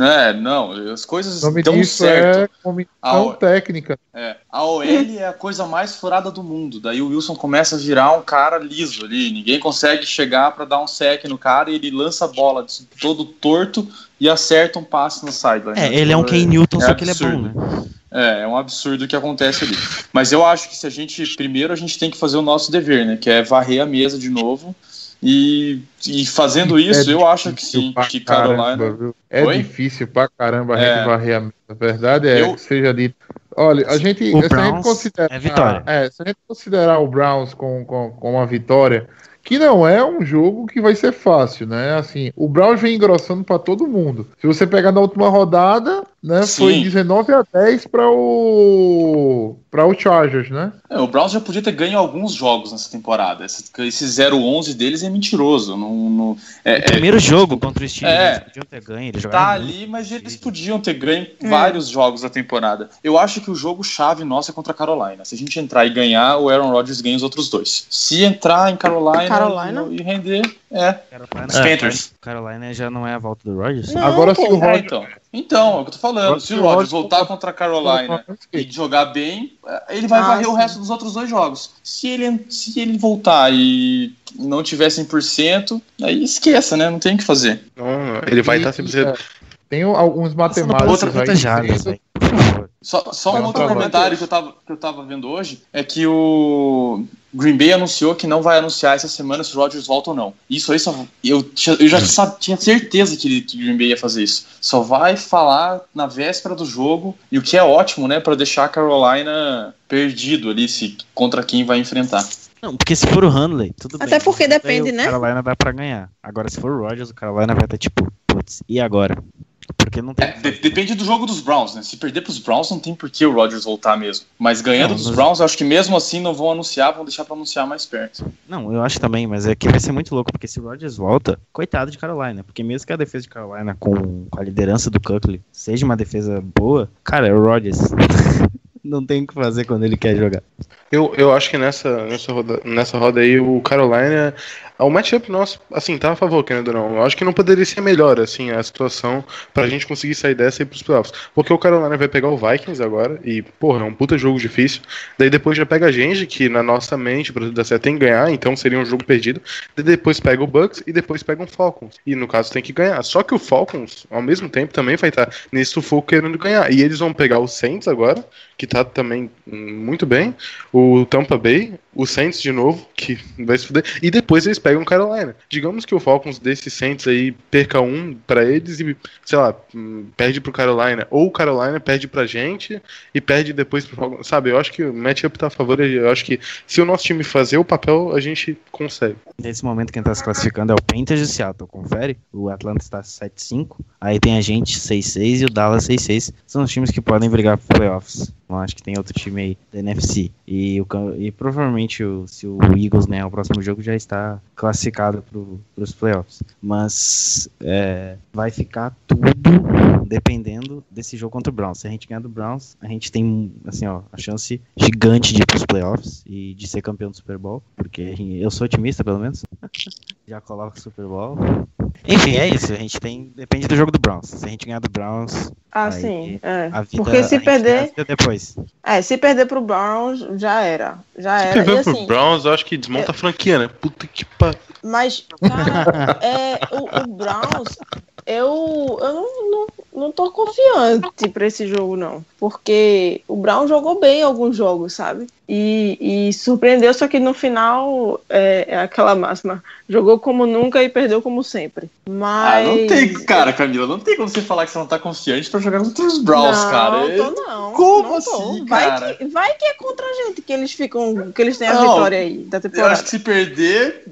É, não, as coisas O dão disso certo. é Ah, ó. técnica. É, a OL é a coisa mais furada do mundo. Daí o Wilson começa a virar um cara liso ali. Ninguém consegue chegar pra dar um sec no cara e ele lança a bola todo torto e acerta um passe no sideline. É, ele é um Ken Newton, só que ele é bom, absurdo. né? É, é um absurdo o que acontece ali. Mas eu acho que se a gente. Primeiro a gente tem que fazer o nosso dever, né? Que é varrer a mesa de novo. E, e fazendo isso, É eu acho que sim, que Carolina. É Oi? difícil pra caramba a É. gente varrer a mesa. A verdade é Eu- que seja dito. Olha, a gente, O se a gente considerar, é vitória. é, se a gente considerar o Browns com, com, com uma vitória, que não é um jogo que vai ser fácil, né? Assim, o Browns vem engrossando pra todo mundo. Se você pegar na última rodada, né, foi Sim. 19 a 10 para o para o Chargers, né? É, o Browns já podia ter ganho alguns jogos nessa temporada. Esse, esse 0-11 deles é mentiroso. Não, não- é, O primeiro jogo contra o Steelers, É. eles podiam ter ganho, eles tá ali, mas eles podiam ter ganho vários jogos da temporada. Eu acho que o jogo chave nosso é contra a Carolina. Se a gente entrar e ganhar, o Aaron Rodgers ganha os outros dois. Se entrar em Carolina, Carolina? E, e render, é. Carolina, Os Panthers. Carolina já não é a volta do Rodgers? Não, Agora se o É, Rodgers então. Então, é o que eu tô falando. Se o Rodgers voltar contra a Carolina e jogar bem, eh, ele vai Ah, varrer o sim. resto dos outros dois jogos. Se ele, se ele voltar e não tiver 100%, aí esqueça, né? Não tem o que fazer. Não, ele vai estar E- sempre é, Tem alguns matemáticos outra aí Só, só um outro comentário que eu, tava, que eu tava vendo hoje é que o Green Bay anunciou que não vai anunciar essa semana se o Rodgers volta ou não. Isso aí só. Eu, eu já tinha certeza que, que o Green Bay ia fazer isso. Só vai falar na véspera do jogo, e o que é ótimo, né, Pra deixar a Carolina perdido ali se, contra quem vai enfrentar. Não, porque se for o Hanley, tudo bem. Até porque depende, o né? Carolina dá pra ganhar. Agora, se for o Rodgers, o Carolina vai estar tipo, putz, e agora? Porque não tem. É, de- depende do jogo dos Browns, né? Se perder pros Browns, não tem por que o Rodgers voltar mesmo. Mas ganhando Não, dos mas- Browns, eu acho que mesmo assim não vão anunciar, vão deixar pra anunciar mais perto. Não, eu acho também, mas é que vai ser muito louco, porque se o Rodgers volta, coitado de Carolina, porque mesmo que a defesa de Carolina com, com a liderança do Cuckley seja uma defesa boa, cara, é o Rodgers. não tem o que fazer quando ele quer jogar. Eu, eu acho que nessa, nessa, roda, nessa roda aí, o Carolina. O matchup nosso, assim, tá a favor, querendo ou não. Eu acho que não poderia ser melhor, assim, a situação pra gente conseguir sair dessa e ir pros playoffs. Porque o Carolina vai pegar o Vikings agora, e, porra, é um puta jogo difícil. Daí depois já pega a gente, que na nossa mente, pra tudo dar certo, tem que ganhar, então seria um jogo perdido. Daí depois pega o Bucks e depois pega o Falcons. E no caso tem que ganhar. Só que o Falcons, ao mesmo tempo, também vai estar nesse sufoco querendo ganhar. E eles vão pegar o Saints agora, que tá também muito bem. O Tampa Bay, o Saints de novo, que vai se fuder. E depois eles pegam Carolina. Digamos que o Falcons desses Saints aí perca um pra eles e, sei lá, hum, perde pro Carolina. Ou o Carolina perde pra gente e perde depois pro Falcons. Sabe, eu acho que o matchup tá a favor. Eu acho que se o nosso time fazer o papel, a gente consegue. Nesse momento quem tá se classificando é o Panthers e o Seattle, confere. O Atlanta está 7-5, aí tem a gente 6-6 e o Dallas 6-6. São os times que podem brigar pro playoffs. Não acho que tem outro time aí da NFC. E, o, e provavelmente o- se o Eagles ganhar o próximo jogo já está classificado pro, pros playoffs. Mas é, vai ficar tudo dependendo desse jogo contra o Browns. Se a gente ganhar do Browns, a gente tem assim, ó, a chance gigante de ir pros playoffs e de ser campeão do Super Bowl. Porque eu sou otimista, pelo menos. Já coloca o Super Bowl. Enfim, é isso. A gente tem. Depende do jogo do Browns. Se a gente ganhar do Browns, Ah, Aí, sim. É. a vida. Porque se perder. vida depois. É, se perder pro Browns, já era. Já Se era. E perder pro assim, Browns, eu acho que desmonta a franquia, né? Puta que pariu. mas, cara, é, o, o Browns, eu, eu não, não, não tô confiante pra esse jogo, não. Porque o Brown jogou bem alguns jogos, sabe? E, e surpreendeu, só que no final é, é aquela máxima. Jogou como nunca e perdeu como sempre. Ah, Mas. não tem, cara, Camila, não tem como você falar que você não tá confiante pra jogar contra os Browns, não, cara. Tô, não, Como não tô. assim, vai cara? Que, vai que é contra a gente que eles ficam. que eles têm a Não, vitória aí da Eu temporada. acho que se perder,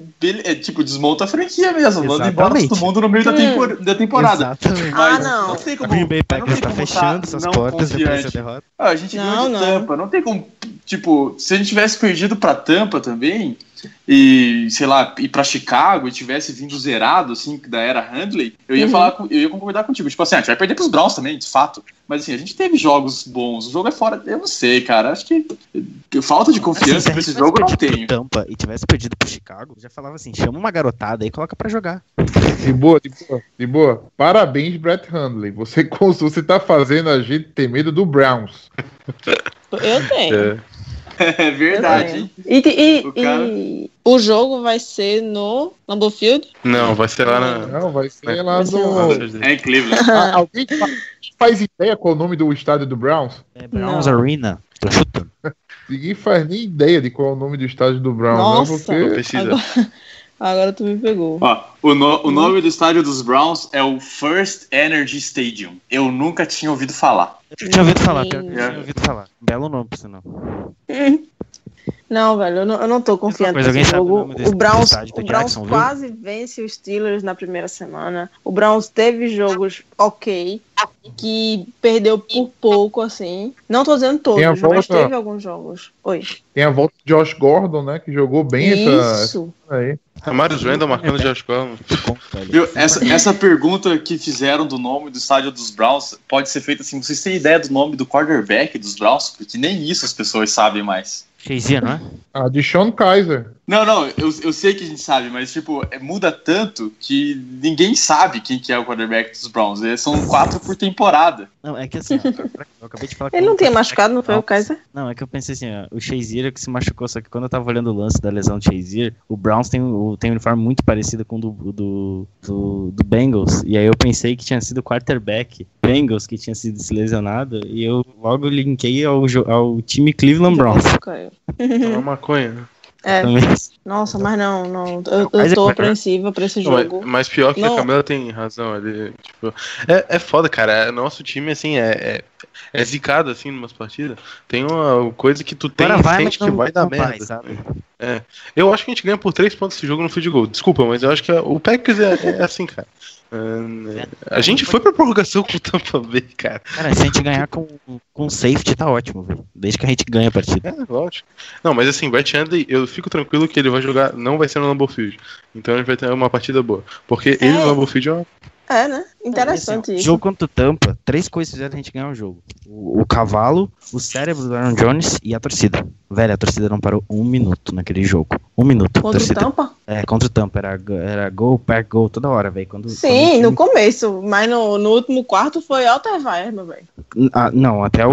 é, tipo, desmonta a franquia mesmo. Manda embora todo mundo no meio da, tempor- da temporada. Exatamente. Ah, Mas não. tem como. Green Bay mas não Packers tá como fechando não portas depois da confiante. derrota. Ah, a gente Não, ganhou de não. Tampa. Não tem como. Tipo, se a gente tivesse perdido pra Tampa também, e, sei lá, ir pra Chicago e tivesse vindo zerado, assim, da era Handley, eu ia Uhum. falar, com- eu ia concordar contigo. Tipo assim, a gente vai perder pros Browns também, de fato. Mas assim, a gente teve jogos bons. O jogo é fora. Eu não sei, cara. Acho que. falta de Assim, confiança se a pra gente esse tivesse jogo eu não perdido tenho. Tampa e tivesse perdido pro Chicago, já falava assim, chama uma garotada e coloca pra jogar. De boa, de boa, de boa. Parabéns, Brett Hundley. Você, você tá fazendo a gente ter medo do Browns. Eu tenho. É. É verdade? E, e- O cara- e o jogo vai ser no Lambeau Field? Não, vai ser lá na. Não, vai ser lá Vai ser no. É em Cleveland. Ah, alguém fa- faz ideia qual é o nome do estádio do Browns? É Browns Não. Arena. Tô chutando. Ninguém faz nem ideia de qual é o nome do estádio do Browns, Nossa. não, porque pesquisando. Agora, agora tu me pegou. Ó, o, no- o nome do estádio dos Browns é o First Energy Stadium. Eu nunca tinha ouvido falar. Eu tinha ouvido falar, eu tinha ouvido falar. Belo nome, por sinal. Não, velho, eu não, eu não tô confiante coisa, alguém nesse sabe o jogo. nome desse O Browns, estádio o Browns quase vence os Steelers na primeira semana. O Browns teve jogos ok, que perdeu por pouco, assim. Não tô dizendo todos, Tem a mas volta- teve alguns jogos. Oi. tem a volta de Josh Gordon, né? Que jogou bem essa. Isso. essa aí. A Marius Randall marcando de Ascola. Bom, velho. Viu? Essa, essa pergunta que fizeram do nome do estádio dos Browns pode ser feita assim: vocês têm ideia do nome do quarterback dos Browns? Porque nem isso as pessoas sabem mais. Shazier, não é? Ah, de Sean Kaiser. Não, não, eu, eu sei que a gente sabe, mas tipo, é- muda tanto que ninguém sabe quem que é o quarterback dos Browns. É, São quatro por temporada. Não, é que assim, eu acabei de falar que Ele não tinha machucado, não foi o Kaiser? Não, é que eu pensei assim, ó, o Shazier é que se machucou, só que quando eu tava olhando o lance da lesão do Shazier, o Browns tem, o, tem um uniforme muito parecido com o do, do, do, do Bengals, e aí eu pensei que tinha sido o quarterback Bengals, que tinha sido se lesionado, e eu logo linkei ao, ao time Cleveland Browns. Caiu. É uma maconha. né? É, Também. nossa, mas não, não. Eu, Mas eu tô é- apreensiva pra esse Não, mas, jogo. mas pior que Não. a Camila tem razão ali. Tipo, é, é foda, cara. É- Nosso time, assim, é, é, é zicado, assim, numas partidas. Tem uma coisa que tu tem Agora vai, sente que não- vai dar não vai, merda. sabe? Eu acho que a gente ganha por 3 pontos esse jogo no field goal. Desculpa, mas eu acho que a- o Packers é, é assim, cara. É, a gente foi pra prorrogação com o Tampa Bay, cara. Cara, se a gente ganhar com, com safety, tá ótimo, velho. Desde que a gente ganhe a partida. É, lógico. Não, mas assim, Brett Hundley, eu fico tranquilo que ele vai jogar, não vai ser no Lambeau Field. Então a gente vai ter uma partida boa. Porque ele no Lambeau Field é uma É, né? Interessante Assim, ó, isso. Jogo contra o Tampa, três coisas fizeram a gente ganhar o jogo. O, o cavalo, o cérebro do Aaron Jones e a torcida. Velho, a torcida não parou um minuto naquele jogo. Um minuto. Contra o. Tampa? É, contra o Tampa. Era, era gol, pack, gol toda hora, velho. Quando, quando Sim, time- no começo. Mas no, no último quarto foi alta vai, meu velho. Ah, não, até o,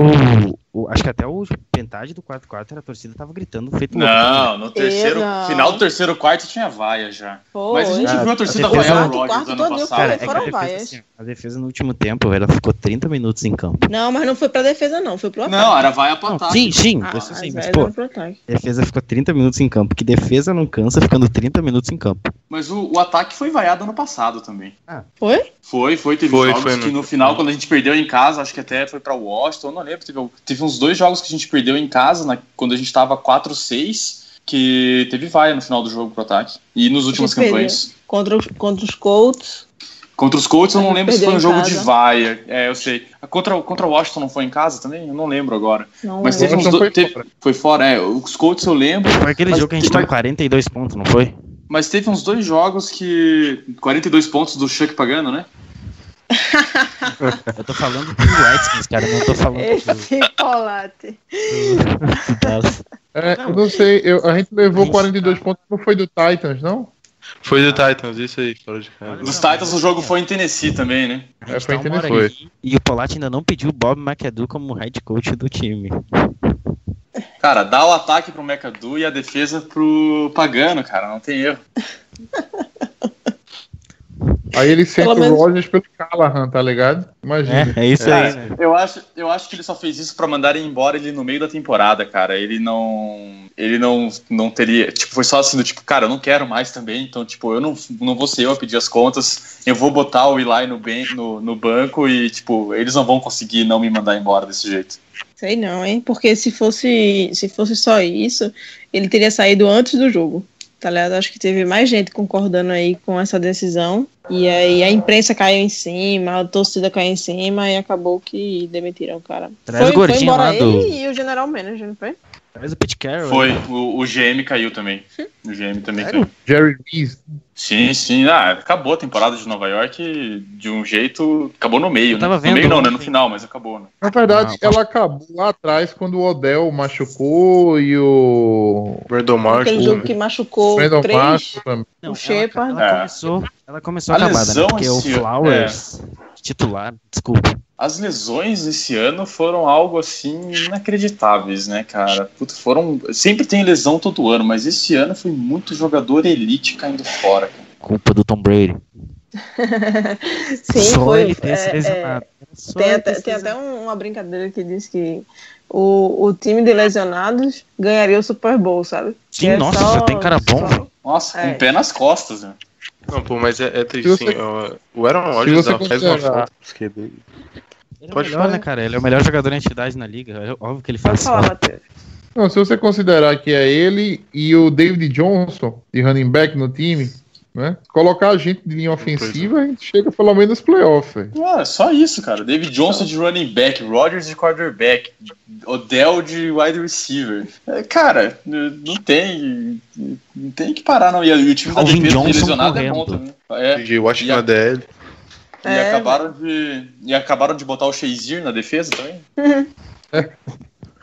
o- Acho que até o metade do quarto quarto a torcida tava gritando feito louco. Não, no terceiro, final do terceiro quarto tinha vaia já. Foi. Mas a gente viu a torcida a vaiar o Rodgers ano passado. Cara, é foram a defesa, vaias. assim, a defesa no último tempo, ela ficou 30 minutos em campo. Não, mas não foi pra defesa, não. Foi pro ataque. Não, era vaia pro ataque. sim, sim, Ah, isso sim, as mas pô, a defesa ficou 30 minutos em campo. Que defesa não cansa ficando 30 minutos em campo. Mas o, o ataque foi vaiado ano passado também. Foi? Foi, foi. Teve Foi, jogos foi, que no- no final, quando a gente perdeu em casa, acho que até foi pra Washington, não lembro. Teve, teve uns dois jogos que a gente perdeu em casa, na- quando a gente tava 4-6, que teve vaia no final do jogo pro ataque. E nos perdeu. campanhas. Contra os, contra os Colts. Contra os Colts eu não lembro se foi um jogo de casa. vaia. É, eu sei. Contra, o- contra o Washington não foi em casa também? Eu não lembro agora. Não Mas teve uns dois. foi teve- fora. Foi fora, é. Os Colts eu lembro. Foi aquele Mas jogo que a gente tomou 42 pontos, não foi? Mas teve uns dois jogos que. 42 pontos do Chuck pagando, né? Eu tô falando do Redskins, cara, eu não tô falando do, Esse do Dallas. É, eu não sei, eu- a gente levou Gente, 42 pontos, não foi do Titans, não? Foi do Titans, isso aí, fora de casa. Dos Titans o jogo foi em Tennessee também, né? É, foi tá hora interessante. aqui E o Polatti ainda não pediu o Bob McAdoo como head coach do time. Cara, dá o ataque pro McAdoo e a defesa pro Pagano, cara. Não tem erro. Aí ele senta Pelo o menos- Rogers pelo Callahan, tá ligado? Imagina. É, é isso aí, né? Eu acho, eu acho que ele só fez isso pra mandarem embora ele no meio da temporada, cara. Ele não. Ele não, não teria. Tipo, foi só assim do tipo, cara, eu não quero mais também. Então, tipo, eu não, não vou ser eu a pedir as contas. Eu vou botar o Eli no, ben, no, no banco e, tipo, eles não vão conseguir não me mandar embora desse jeito. Sei não, hein? Porque se fosse, se fosse só isso, ele teria saído antes do jogo. Tá ligado? Acho que teve mais gente concordando aí com essa decisão. E aí a imprensa caiu em cima, a torcida caiu em cima e acabou que demitiram o cara. Traz foi, o gordinho foi embora lá do- ele e o general manager, não foi? Traz o Pete Carroll. Foi. né? O, o GM caiu também. O GM também Sério? caiu. Jerry Reese. Sim, sim. Ah, acabou a temporada de Nova York de um jeito. Acabou no meio, Eu tava né? vendo no meio não, né? No final, mas acabou, né? Na verdade, Não, ela acabou lá atrás quando o Odell machucou e o Brandon Marshall. Aquele jogo que machucou Brandon três. Marshall também. Não, o ela, Shepard. ela É. começou, ela começou A acabada, né? lesão Porque o Flowers, titular, desculpa. As lesões esse ano foram algo assim inacreditáveis, né, cara? Puta, foram. Sempre tem lesão todo ano, mas esse ano foi muito jogador elite caindo fora, cara. Culpa do Tom Brady. Sim, Só foi. ele ter se é, é, lesionado. Só Tem até, tem até um- uma brincadeira que diz que o, o time de lesionados ganharia o Super Bowl, sabe? Sim, é nossa, só- já tem cara bom, só- velho. Nossa, É. com o pé nas costas, né? Não, pô, mas é, é triste, Se você- sim. ó, O Aaron Rodgers faz uma falta. Ele é Pode o melhor, falar. né, cara? Ele é o melhor jogador em atividade na liga. É óbvio que ele faz. Matheus. Não, se você considerar que é ele e o David Johnson, de running back no time, né? Colocar a gente de linha ofensiva, a gente chega pelo menos nos playoffs. velho. Ah, só isso, cara. David Johnson de running back, Rodgers de quarterback, Odell de wide receiver. É, cara, não tem. Não tem que parar, não. E o time da Alvin defesa de Johnson lesionado é bom correndo. também. É, De Washington E a- na DL. E, É, acabaram de, e acabaram de botar o Shazier na defesa também.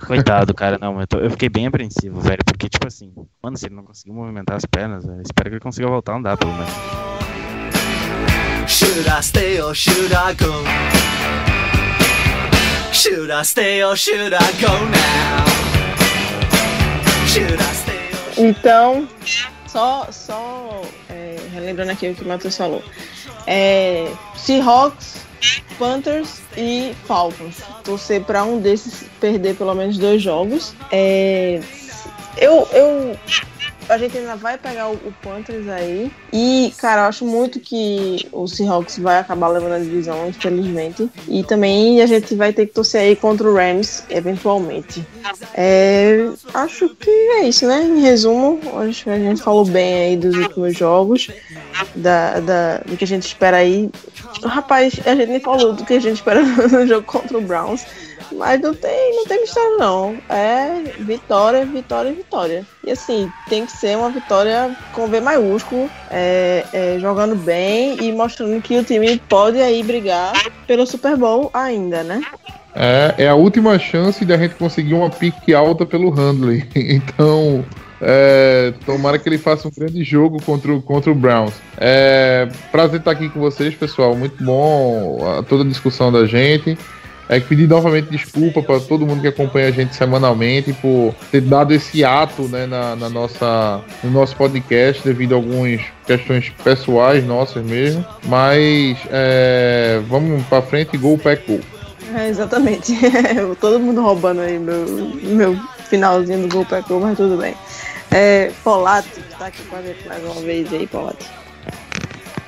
Coitado, cara, não, eu, tô- eu fiquei bem apreensivo, velho, porque, tipo assim, mano, se ele não conseguiu movimentar as pernas, eu espero que ele consiga voltar a andar, pelo menos. Should I stay or should I go? Should I stay or should I go now? Should I stay or should Então, só, só é, relembrando aqui o que o Matheus falou. É, Seahawks Panthers e Falcons. Torcer para um desses perder pelo menos dois jogos. É, eu, eu a gente ainda vai pegar o, o Panthers aí. E, cara, eu acho muito que o Seahawks vai acabar levando a divisão, infelizmente. E também a gente vai ter que torcer aí contra o Rams, eventualmente. É, acho que é isso, né? Em resumo, acho que a gente falou bem aí dos últimos jogos, da, da, do que a gente espera aí. Rapaz, a gente nem falou do que a gente espera no jogo contra o Browns. Mas não tem, não tem mistério não. É vitória, vitória, vitória. E assim, tem que ser uma vitória com V maiúsculo, é, é, jogando bem e mostrando que o time pode aí brigar pelo Super Bowl ainda, né? É, é a última chance de a gente conseguir uma pique alta pelo Handley. Então, é, tomara que ele faça um grande jogo contra o, contra o Browns. É, prazer estar aqui com vocês, pessoal. Muito bom a, toda a discussão da gente. É pedir novamente desculpa para todo mundo que acompanha a gente semanalmente por ter dado esse ato né, na, na nossa, no nosso podcast devido a algumas questões pessoais nossas mesmo. Mas é, vamos para frente, gol, pack, gol. É, exatamente. todo mundo roubando aí meu, meu finalzinho do gol, gol, mas tudo bem. É, Polato, que tá aqui com a gente mais uma vez aí, Polato.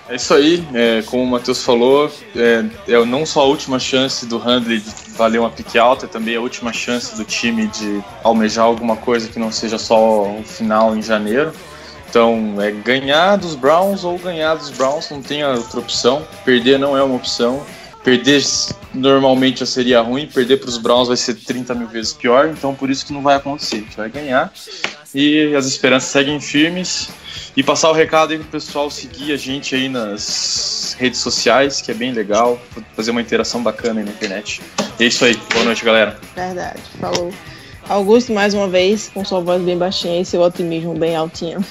É isso aí, é, como o Matheus falou, é, é não só a última chance do Handley de valer uma pique alta, é também a última chance do time de almejar alguma coisa que não seja só o final em janeiro. Então, é ganhar dos Browns ou ganhar dos Browns, não tem outra opção. Perder não é uma opção. Perder normalmente já seria ruim, perder para os Browns vai ser 30 mil vezes pior, então por isso que não vai acontecer. A gente vai ganhar e as esperanças seguem firmes. E passar o recado aí pro pessoal seguir a gente aí nas redes sociais, que é bem legal, fazer uma interação bacana aí na internet. E é isso aí, boa noite, galera. Verdade, falou. Augusto, mais uma vez, com sua voz bem baixinha e seu otimismo bem altinho.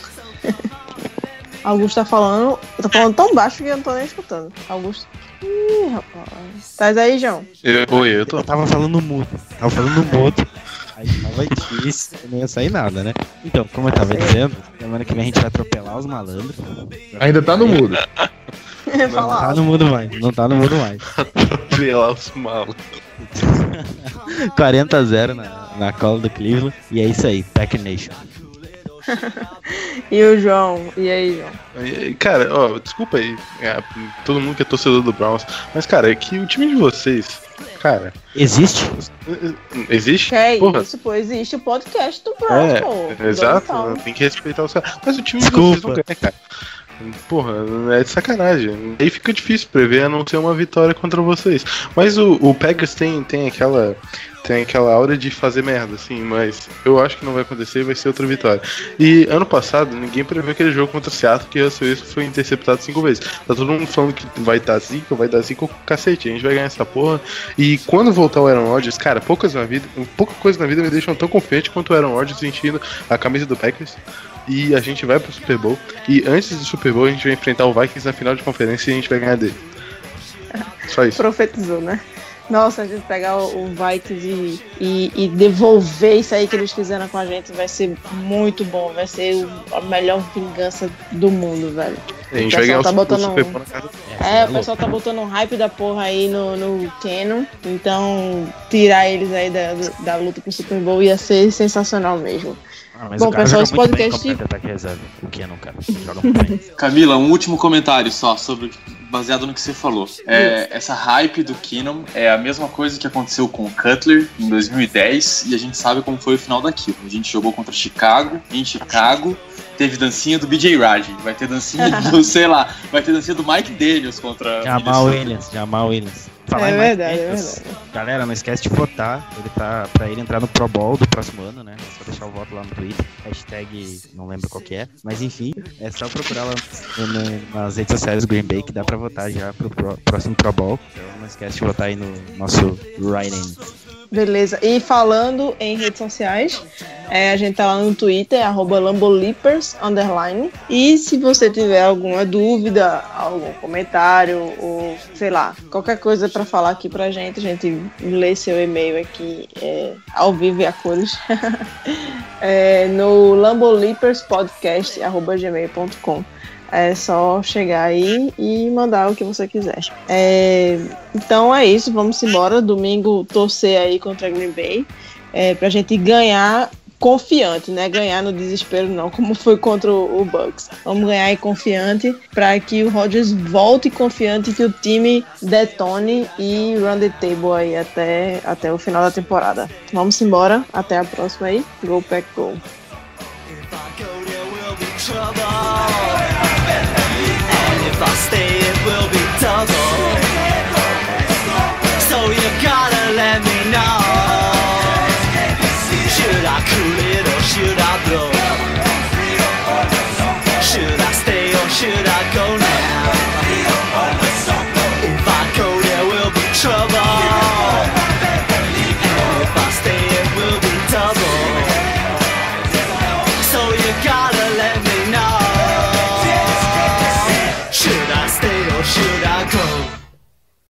Augusto tá falando, tá falando tão baixo que eu não tô nem escutando. Augusto. Ih, rapaz. Tá aí, João? Eu, oi, eu tô. Eu tava falando mudo. Tava falando mudo. Aí tava difícil, não ia sair nada, né? Então, como eu tava dizendo, semana que vem a gente vai atropelar os malandros. Ainda tá no mudo. Não Não tá no mudo mais, não tá no mudo mais. Atropelar os malos. 40 a 0 na, na cola do Cleveland. E é isso aí, Pack Nation. E o João? E aí, João? Cara, ó, desculpa aí, é, todo mundo que é torcedor do Browns, mas cara, é que o time de vocês, cara, Existe? existe? É Porra, isso, pô, existe o podcast do Browns, É, pô. exato, tem que respeitar os caras. Mas o time de vocês Desculpa. não ganha, cara. Porra, é de sacanagem. Aí fica difícil prever a não ser uma vitória contra vocês. Mas o, o Packers tem, tem aquela. Tem aquela aura de fazer merda, assim, mas eu acho que não vai acontecer e vai ser outra vitória. E ano passado, ninguém previu aquele jogo contra o Seattle que o Russell Wilson foi interceptado cinco vezes. Tá todo mundo falando que vai dar zica, vai dar zica, cacete, a gente vai ganhar essa porra. E quando voltar o Aaron Rodgers, cara, poucas na vida, pouca coisa na vida me deixam tão confiante quanto o Aaron Rodgers vestindo a camisa do Packers. E a gente vai pro Super Bowl. E antes do Super Bowl, a gente vai enfrentar o Vikings na final de conferência e a gente vai ganhar dele. Só isso. Profetizou, né? Nossa, a gente pegar o, o Vikings e, e, e devolver isso aí que eles fizeram com a gente vai ser muito bom. Vai ser o- a melhor vingança do mundo, velho. A gente O vai ganhar pessoal o tá o botando um- na casa. É, o pessoal tá botando um hype da porra aí no, no Canon. Então, tirar eles aí da, da luta pro Super Bowl ia ser sensacional mesmo. Ah, mas Bom, pessoal, esse podcast- como ataque reserva. O que não, cara? Ele Joga muito bem. Camila, um último comentário só sobre baseado no que você falou. É, essa hype do Keenum é a mesma coisa que aconteceu com o Cutler em 2010 e a gente sabe como foi o final daquilo. A gente jogou contra Chicago, em Chicago, teve dancinha do BJ Raj, vai ter dancinha do, sei lá, vai ter dancinha do Mike Daniels contra Jamal. Williams, Jamal Williams. É em Mike verdade, é verdade. Galera, não esquece de votar. Ele tá pra ele entrar no Pro Bowl do próximo ano, né? É só deixar o voto lá no Twitter. Hashtag não lembro qual que é. Mas enfim, é só procurar lá nas redes sociais do Green Bay que dá pra votar já pro pro- próximo Pro Bowl. Então não esquece de votar aí no nosso writing. Beleza. E falando em redes sociais, é, a gente tá lá no Twitter, arroba underline. E se você tiver alguma dúvida, algum comentário, ou sei lá, qualquer coisa pra falar aqui pra gente, a gente lê seu e-mail aqui é, ao vivo e a cores. é, no lambolipperspodcast.gmail.com É só chegar aí e mandar o que você quiser. É, então é isso, vamos embora. Domingo torcer aí contra Green Bay. É, pra gente ganhar confiante, né? Ganhar no desespero não, como foi contra o Bucks. Vamos ganhar aí confiante para que o Rodgers volte confiante que o time detone e run the table aí até, até o final da temporada. Vamos embora, até a próxima aí. Go Pack Go. Should I should I blow? Should I stay or should I go now?